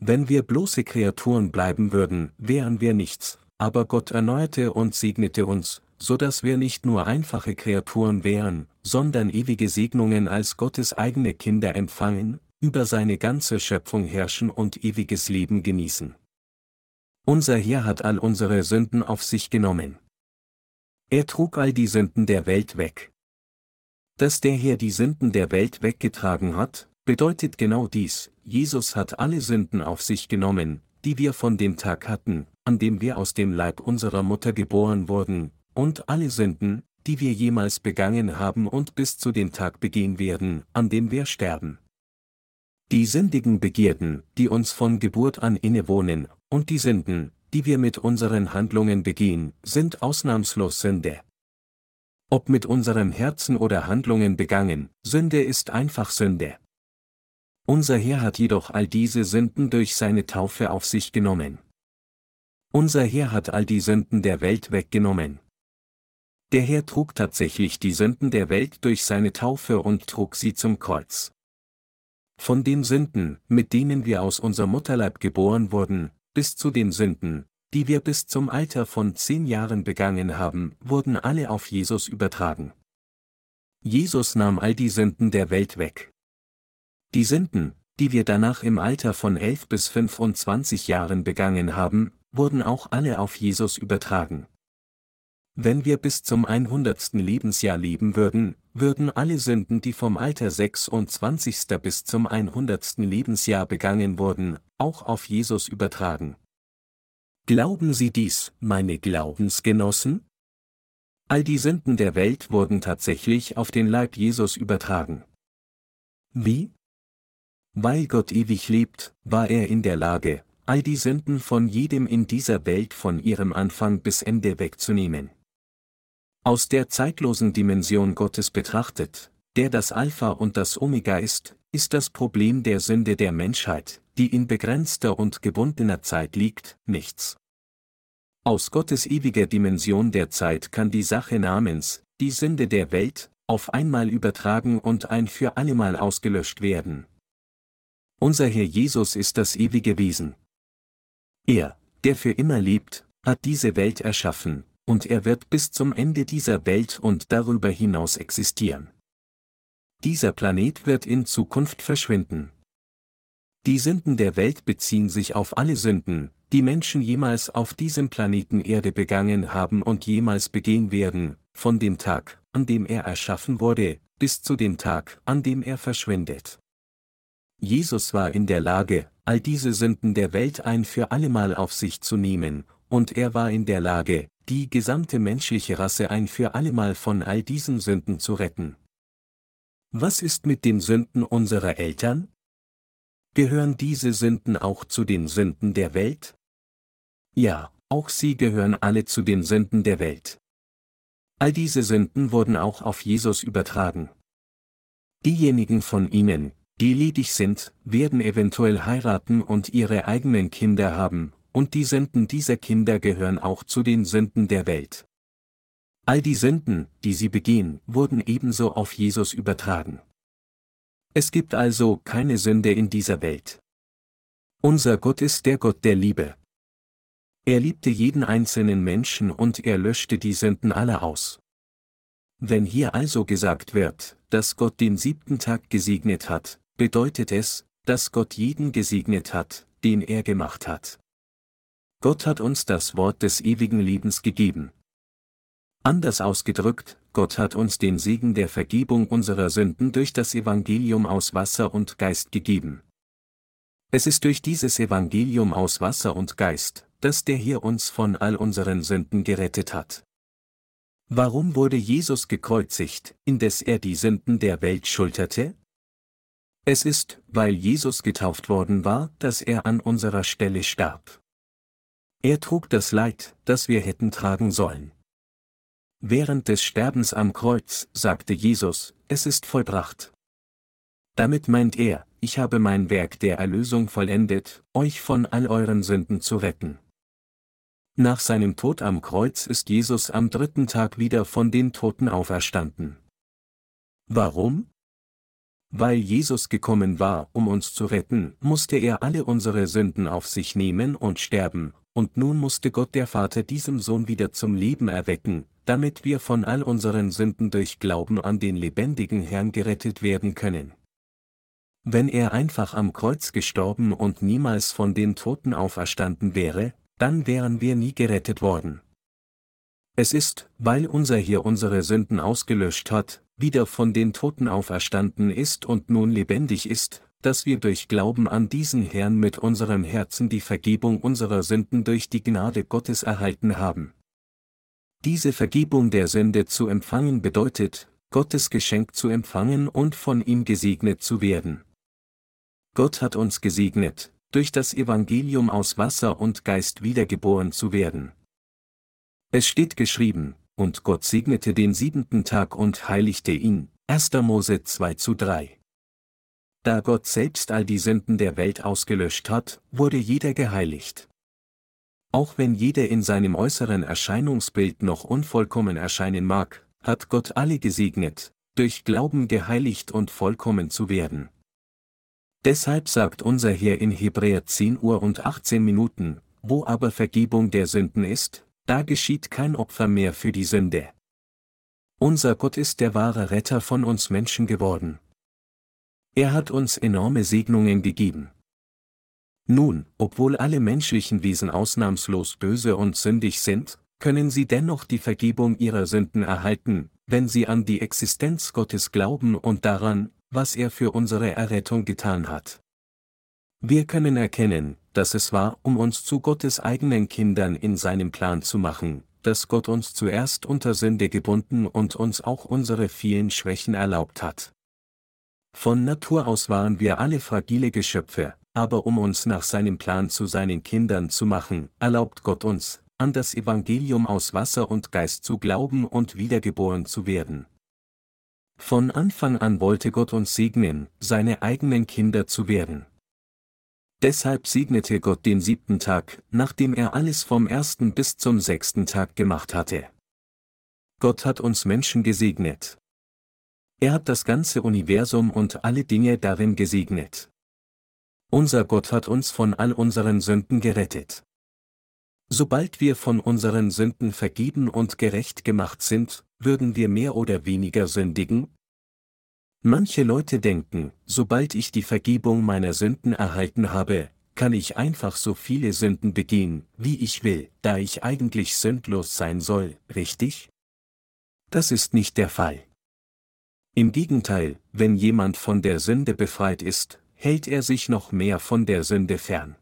Wenn wir bloße Kreaturen bleiben würden, wären wir nichts, aber Gott erneuerte und segnete uns, so dass wir nicht nur einfache Kreaturen wären, sondern ewige Segnungen als Gottes eigene Kinder empfangen, über seine ganze Schöpfung herrschen und ewiges Leben genießen. Unser Herr hat all unsere Sünden auf sich genommen. Er trug all die Sünden der Welt weg. Dass der Herr die Sünden der Welt weggetragen hat, bedeutet genau dies, Jesus hat alle Sünden auf sich genommen, die wir von dem Tag hatten, an dem wir aus dem Leib unserer Mutter geboren wurden, und alle Sünden, die wir jemals begangen haben und bis zu dem Tag begehen werden, an dem wir sterben. Die sündigen Begierden, die uns von Geburt an innewohnen, und die Sünden, die wir mit unseren Handlungen begehen, sind ausnahmslos Sünde. Ob mit unserem Herzen oder Handlungen begangen, Sünde ist einfach Sünde. Unser Herr hat jedoch all diese Sünden durch seine Taufe auf sich genommen. Unser Herr hat all die Sünden der Welt weggenommen. Der Herr trug tatsächlich die Sünden der Welt durch seine Taufe und trug sie zum Kreuz. Von den Sünden, mit denen wir aus unser Mutterleib geboren wurden, bis zu den Sünden, die wir bis zum Alter von zehn Jahren begangen haben, wurden alle auf Jesus übertragen. Jesus nahm all die Sünden der Welt weg. Die Sünden, die wir danach im Alter von 11 bis 25 Jahren begangen haben, wurden auch alle auf Jesus übertragen. Wenn wir bis zum 100. Lebensjahr leben würden, würden alle Sünden, die vom Alter 26. bis zum 100. Lebensjahr begangen wurden, auch auf Jesus übertragen. Glauben Sie dies, meine Glaubensgenossen? All die Sünden der Welt wurden tatsächlich auf den Leib Jesus übertragen. Wie? Weil Gott ewig lebt, war er in der Lage, all die Sünden von jedem in dieser Welt von ihrem Anfang bis Ende wegzunehmen. Aus der zeitlosen Dimension Gottes betrachtet, der das Alpha und das Omega ist, ist das Problem der Sünde der Menschheit, die in begrenzter und gebundener Zeit liegt, nichts. Aus Gottes ewiger Dimension der Zeit kann die Sache namens, die Sünde der Welt, auf einmal übertragen und ein für allemal ausgelöscht werden. Unser Herr Jesus ist das ewige Wesen. Er, der für immer lebt, hat diese Welt erschaffen, und er wird bis zum Ende dieser Welt und darüber hinaus existieren. Dieser Planet wird in Zukunft verschwinden. Die Sünden der Welt beziehen sich auf alle Sünden, die Menschen jemals auf diesem Planeten Erde begangen haben und jemals begehen werden, von dem Tag, an dem er erschaffen wurde, bis zu dem Tag, an dem er verschwindet. Jesus war in der Lage, all diese Sünden der Welt ein für allemal auf sich zu nehmen, und er war in der Lage, die gesamte menschliche Rasse ein für allemal von all diesen Sünden zu retten. Was ist mit den Sünden unserer Eltern? Gehören diese Sünden auch zu den Sünden der Welt? Ja, auch sie gehören alle zu den Sünden der Welt. All diese Sünden wurden auch auf Jesus übertragen. Diejenigen von ihnen, die ledig sind, werden eventuell heiraten und ihre eigenen Kinder haben, und die Sünden dieser Kinder gehören auch zu den Sünden der Welt. All die Sünden, die sie begehen, wurden ebenso auf Jesus übertragen. Es gibt also keine Sünde in dieser Welt. Unser Gott ist der Gott der Liebe. Er liebte jeden einzelnen Menschen und er löschte die Sünden aller aus. Wenn hier also gesagt wird, dass Gott den siebten Tag gesegnet hat, bedeutet es, dass Gott jeden gesegnet hat, den er gemacht hat. Gott hat uns das Wort des ewigen Lebens gegeben. Anders ausgedrückt, Gott hat uns den Segen der Vergebung unserer Sünden durch das Evangelium aus Wasser und Geist gegeben. Es ist durch dieses Evangelium aus Wasser und Geist, dass der hier uns von all unseren Sünden gerettet hat. Warum wurde Jesus gekreuzigt, indes er die Sünden der Welt schulterte? Es ist, weil Jesus getauft worden war, dass er an unserer Stelle starb. Er trug das Leid, das wir hätten tragen sollen. Während des Sterbens am Kreuz sagte Jesus, es ist vollbracht. Damit meint er, ich habe mein Werk der Erlösung vollendet, euch von all euren Sünden zu retten. Nach seinem Tod am Kreuz ist Jesus am dritten Tag wieder von den Toten auferstanden. Warum? Weil Jesus gekommen war, um uns zu retten, musste er alle unsere Sünden auf sich nehmen und sterben, und nun musste Gott der Vater diesem Sohn wieder zum Leben erwecken, damit wir von all unseren Sünden durch Glauben an den lebendigen Herrn gerettet werden können. Wenn er einfach am Kreuz gestorben und niemals von den Toten auferstanden wäre, dann wären wir nie gerettet worden. Es ist, weil unser hier unsere Sünden ausgelöscht hat, wieder von den Toten auferstanden ist und nun lebendig ist, dass wir durch Glauben an diesen Herrn mit unserem Herzen die Vergebung unserer Sünden durch die Gnade Gottes erhalten haben. Diese Vergebung der Sünde zu empfangen bedeutet, Gottes Geschenk zu empfangen und von ihm gesegnet zu werden. Gott hat uns gesegnet, durch das Evangelium aus Wasser und Geist wiedergeboren zu werden. Es steht geschrieben, und Gott segnete den siebenten Tag und heiligte ihn, 1. Mose 2 zu 3. Da Gott selbst all die Sünden der Welt ausgelöscht hat, wurde jeder geheiligt. Auch wenn jeder in seinem äußeren Erscheinungsbild noch unvollkommen erscheinen mag, hat Gott alle gesegnet, durch Glauben geheiligt und vollkommen zu werden. Deshalb sagt unser Herr in Hebräer 10 Uhr und 18 Minuten, wo aber Vergebung der Sünden ist, da geschieht kein Opfer mehr für die Sünde. Unser Gott ist der wahre Retter von uns Menschen geworden. Er hat uns enorme Segnungen gegeben. Nun, obwohl alle menschlichen Wesen ausnahmslos böse und sündig sind, können sie dennoch die Vergebung ihrer Sünden erhalten, wenn sie an die Existenz Gottes glauben und daran, was er für unsere Errettung getan hat. Wir können erkennen, dass es war, um uns zu Gottes eigenen Kindern in seinem Plan zu machen, dass Gott uns zuerst unter Sünde gebunden und uns auch unsere vielen Schwächen erlaubt hat. Von Natur aus waren wir alle fragile Geschöpfe, aber um uns nach seinem Plan zu seinen Kindern zu machen, erlaubt Gott uns, an das Evangelium aus Wasser und Geist zu glauben und wiedergeboren zu werden. Von Anfang an wollte Gott uns segnen, seine eigenen Kinder zu werden. Deshalb segnete Gott den siebten Tag, nachdem er alles vom ersten bis zum sechsten Tag gemacht hatte. Gott hat uns Menschen gesegnet. Er hat das ganze Universum und alle Dinge darin gesegnet. Unser Gott hat uns von all unseren Sünden gerettet. Sobald wir von unseren Sünden vergeben und gerecht gemacht sind, würden wir mehr oder weniger sündigen? Manche Leute denken, sobald ich die Vergebung meiner Sünden erhalten habe, kann ich einfach so viele Sünden begehen, wie ich will, da ich eigentlich sündlos sein soll, richtig? Das ist nicht der Fall. Im Gegenteil, wenn jemand von der Sünde befreit ist, hält er sich noch mehr von der Sünde fern.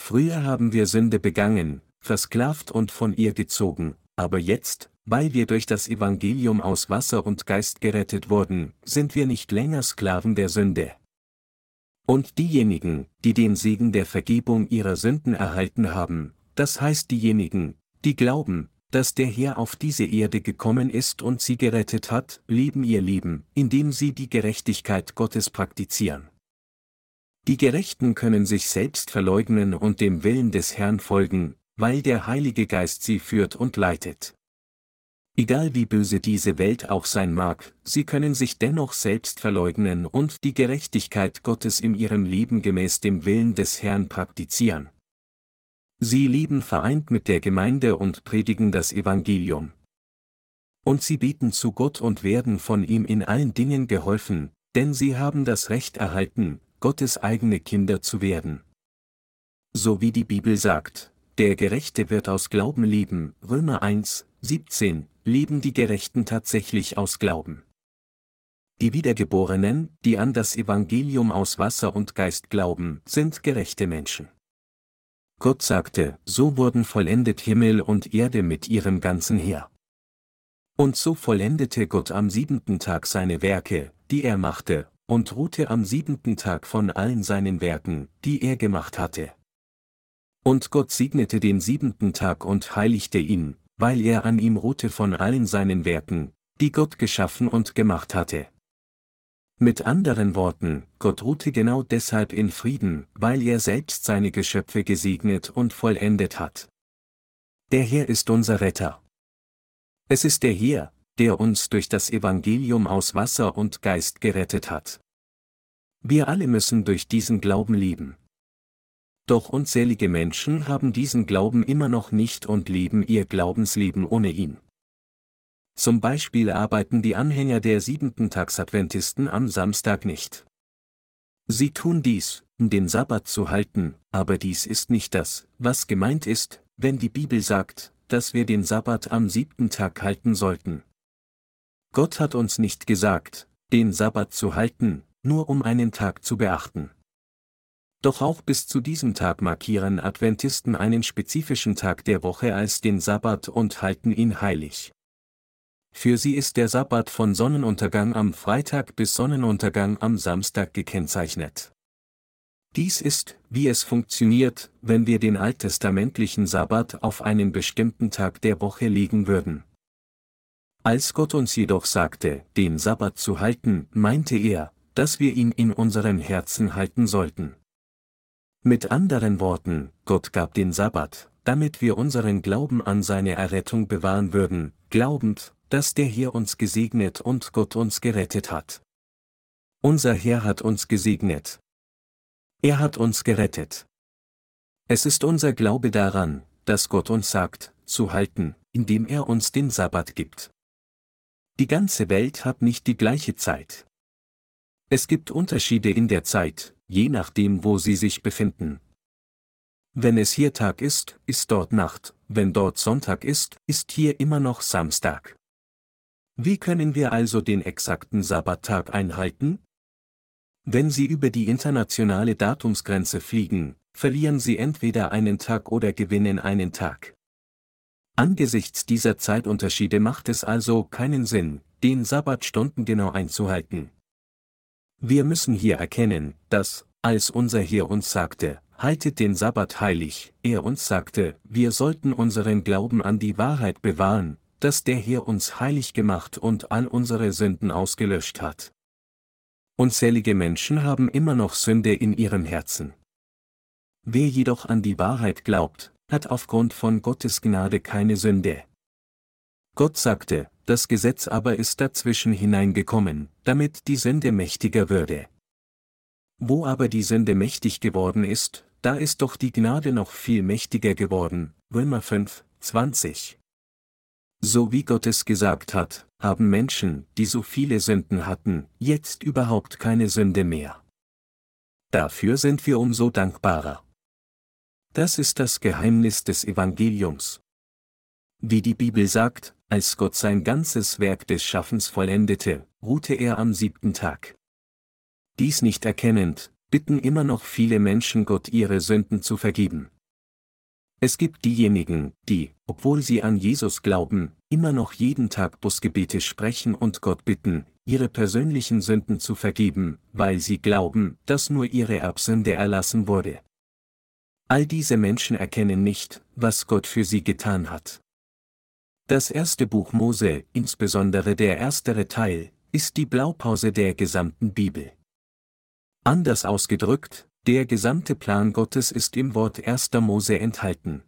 Früher haben wir Sünde begangen, versklavt und von ihr gezogen, aber jetzt, weil wir durch das Evangelium aus Wasser und Geist gerettet wurden, sind wir nicht länger Sklaven der Sünde. Und diejenigen, die den Segen der Vergebung ihrer Sünden erhalten haben, das heißt diejenigen, die glauben, dass der Herr auf diese Erde gekommen ist und sie gerettet hat, leben ihr Leben, indem sie die Gerechtigkeit Gottes praktizieren. Die Gerechten können sich selbst verleugnen und dem Willen des Herrn folgen, weil der Heilige Geist sie führt und leitet. Egal wie böse diese Welt auch sein mag, sie können sich dennoch selbst verleugnen und die Gerechtigkeit Gottes in ihrem Leben gemäß dem Willen des Herrn praktizieren. Sie leben vereint mit der Gemeinde und predigen das Evangelium. Und sie beten zu Gott und werden von ihm in allen Dingen geholfen, denn sie haben das Recht erhalten, Gottes eigene Kinder zu werden. So wie die Bibel sagt, der Gerechte wird aus Glauben leben, Römer 1, 17, leben die Gerechten tatsächlich aus Glauben. Die Wiedergeborenen, die an das Evangelium aus Wasser und Geist glauben, sind gerechte Menschen. Gott sagte, so wurden vollendet Himmel und Erde mit ihrem ganzen Heer. Und so vollendete Gott am siebenten Tag seine Werke, die er machte, und ruhte am siebenten Tag von allen seinen Werken, die er gemacht hatte. Und Gott segnete den siebenten Tag und heiligte ihn, weil er an ihm ruhte von allen seinen Werken, die Gott geschaffen und gemacht hatte. Mit anderen Worten, Gott ruhte genau deshalb in Frieden, weil er selbst seine Geschöpfe gesegnet und vollendet hat. Der Herr ist unser Retter. Es ist der Herr, der uns durch das Evangelium aus Wasser und Geist gerettet hat. Wir alle müssen durch diesen Glauben leben. Doch unzählige Menschen haben diesen Glauben immer noch nicht und leben ihr Glaubensleben ohne ihn. Zum Beispiel arbeiten die Anhänger der siebenten Tagsadventisten am Samstag nicht. Sie tun dies, um den Sabbat zu halten, aber dies ist nicht das, was gemeint ist, wenn die Bibel sagt, dass wir den Sabbat am siebten Tag halten sollten. Gott hat uns nicht gesagt, den Sabbat zu halten, nur um einen Tag zu beachten. Doch auch bis zu diesem Tag markieren Adventisten einen spezifischen Tag der Woche als den Sabbat und halten ihn heilig. Für sie ist der Sabbat von Sonnenuntergang am Freitag bis Sonnenuntergang am Samstag gekennzeichnet. Dies ist, wie es funktioniert, wenn wir den alttestamentlichen Sabbat auf einen bestimmten Tag der Woche legen würden. Als Gott uns jedoch sagte, den Sabbat zu halten, meinte er, dass wir ihn in unseren Herzen halten sollten. Mit anderen Worten, Gott gab den Sabbat, damit wir unseren Glauben an seine Errettung bewahren würden, glaubend, dass der Herr uns gesegnet und Gott uns gerettet hat. Unser Herr hat uns gesegnet. Er hat uns gerettet. Es ist unser Glaube daran, dass Gott uns sagt, zu halten, indem er uns den Sabbat gibt. Die ganze Welt hat nicht die gleiche Zeit. Es gibt Unterschiede in der Zeit, je nachdem wo sie sich befinden. Wenn es hier Tag ist, ist dort Nacht, wenn dort Sonntag ist, ist hier immer noch Samstag. Wie können wir also den exakten Sabbattag einhalten? Wenn Sie über die internationale Datumsgrenze fliegen, verlieren Sie entweder einen Tag oder gewinnen einen Tag. Angesichts dieser Zeitunterschiede macht es also keinen Sinn, den Sabbat stundengenau einzuhalten. Wir müssen hier erkennen, dass, als unser Herr uns sagte, haltet den Sabbat heilig, er uns sagte, wir sollten unseren Glauben an die Wahrheit bewahren, dass der Herr uns heilig gemacht und all unsere Sünden ausgelöscht hat. Unzählige Menschen haben immer noch Sünde in ihrem Herzen. Wer jedoch an die Wahrheit glaubt, hat aufgrund von Gottes Gnade keine Sünde. Gott sagte, das Gesetz aber ist dazwischen hineingekommen, damit die Sünde mächtiger würde. Wo aber die Sünde mächtig geworden ist, da ist doch die Gnade noch viel mächtiger geworden, Römer 5, 20. So wie Gott es gesagt hat, haben Menschen, die so viele Sünden hatten, jetzt überhaupt keine Sünde mehr. Dafür sind wir umso dankbarer. Das ist das Geheimnis des Evangeliums. Wie die Bibel sagt, als Gott sein ganzes Werk des Schaffens vollendete, ruhte er am siebten Tag. Dies nicht erkennend, bitten immer noch viele Menschen Gott ihre Sünden zu vergeben. Es gibt diejenigen, die, obwohl sie an Jesus glauben, immer noch jeden Tag Busgebete sprechen und Gott bitten, ihre persönlichen Sünden zu vergeben, weil sie glauben, dass nur ihre Erbsünde erlassen wurde. All diese Menschen erkennen nicht, was Gott für sie getan hat. Das erste Buch Mose, insbesondere der erstere Teil, ist die Blaupause der gesamten Bibel. Anders ausgedrückt, der gesamte Plan Gottes ist im Wort 1. Mose enthalten.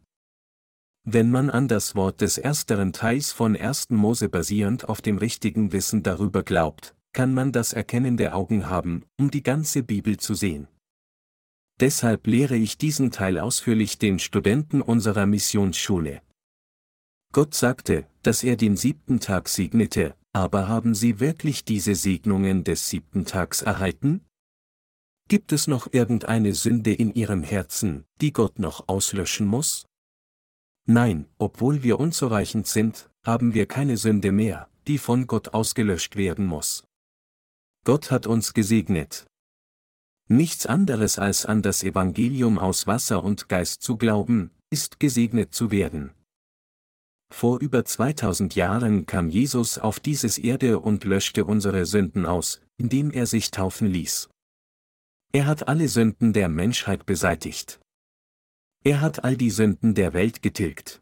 Wenn man an das Wort des ersteren Teils von 1. Mose basierend auf dem richtigen Wissen darüber glaubt, kann man das Erkennen der Augen haben, um die ganze Bibel zu sehen. Deshalb lehre ich diesen Teil ausführlich den Studenten unserer Missionsschule. Gott sagte, dass er den siebten Tag segnete, aber haben sie wirklich diese Segnungen des siebten Tags erhalten? Gibt es noch irgendeine Sünde in ihrem Herzen, die Gott noch auslöschen muss? Nein, obwohl wir unzureichend sind, haben wir keine Sünde mehr, die von Gott ausgelöscht werden muss. Gott hat uns gesegnet. Nichts anderes als an das Evangelium aus Wasser und Geist zu glauben, ist gesegnet zu werden. Vor über 2000 Jahren kam Jesus auf dieses Erde und löschte unsere Sünden aus, indem er sich taufen ließ. Er hat alle Sünden der Menschheit beseitigt. Er hat all die Sünden der Welt getilgt.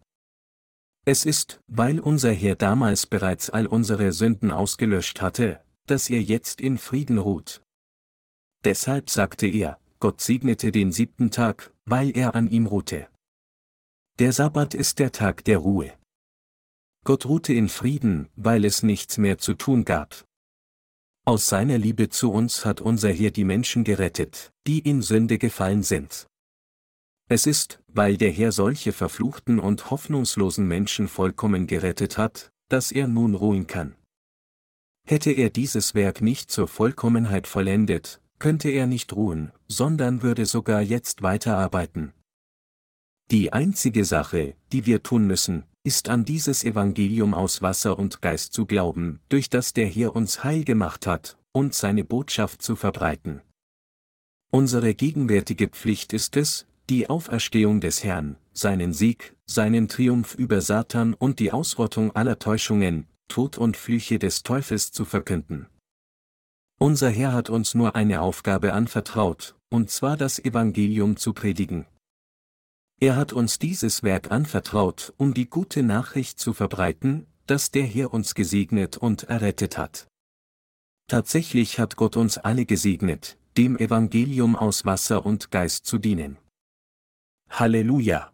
Es ist, weil unser Herr damals bereits all unsere Sünden ausgelöscht hatte, dass er jetzt in Frieden ruht. Deshalb sagte er, Gott segnete den siebten Tag, weil er an ihm ruhte. Der Sabbat ist der Tag der Ruhe. Gott ruhte in Frieden, weil es nichts mehr zu tun gab. Aus seiner Liebe zu uns hat unser Herr die Menschen gerettet, die in Sünde gefallen sind. Es ist, weil der Herr solche verfluchten und hoffnungslosen Menschen vollkommen gerettet hat, dass er nun ruhen kann. Hätte er dieses Werk nicht zur Vollkommenheit vollendet, könnte er nicht ruhen, sondern würde sogar jetzt weiterarbeiten. Die einzige Sache, die wir tun müssen, ist an dieses Evangelium aus Wasser und Geist zu glauben, durch das der Herr uns heil gemacht hat, und seine Botschaft zu verbreiten. Unsere gegenwärtige Pflicht ist es, die Auferstehung des Herrn, seinen Sieg, seinen Triumph über Satan und die Ausrottung aller Täuschungen, Tod und Flüche des Teufels zu verkünden. Unser Herr hat uns nur eine Aufgabe anvertraut, und zwar das Evangelium zu predigen. Er hat uns dieses Werk anvertraut, um die gute Nachricht zu verbreiten, dass der Herr uns gesegnet und errettet hat. Tatsächlich hat Gott uns alle gesegnet, dem Evangelium aus Wasser und Geist zu dienen. Halleluja!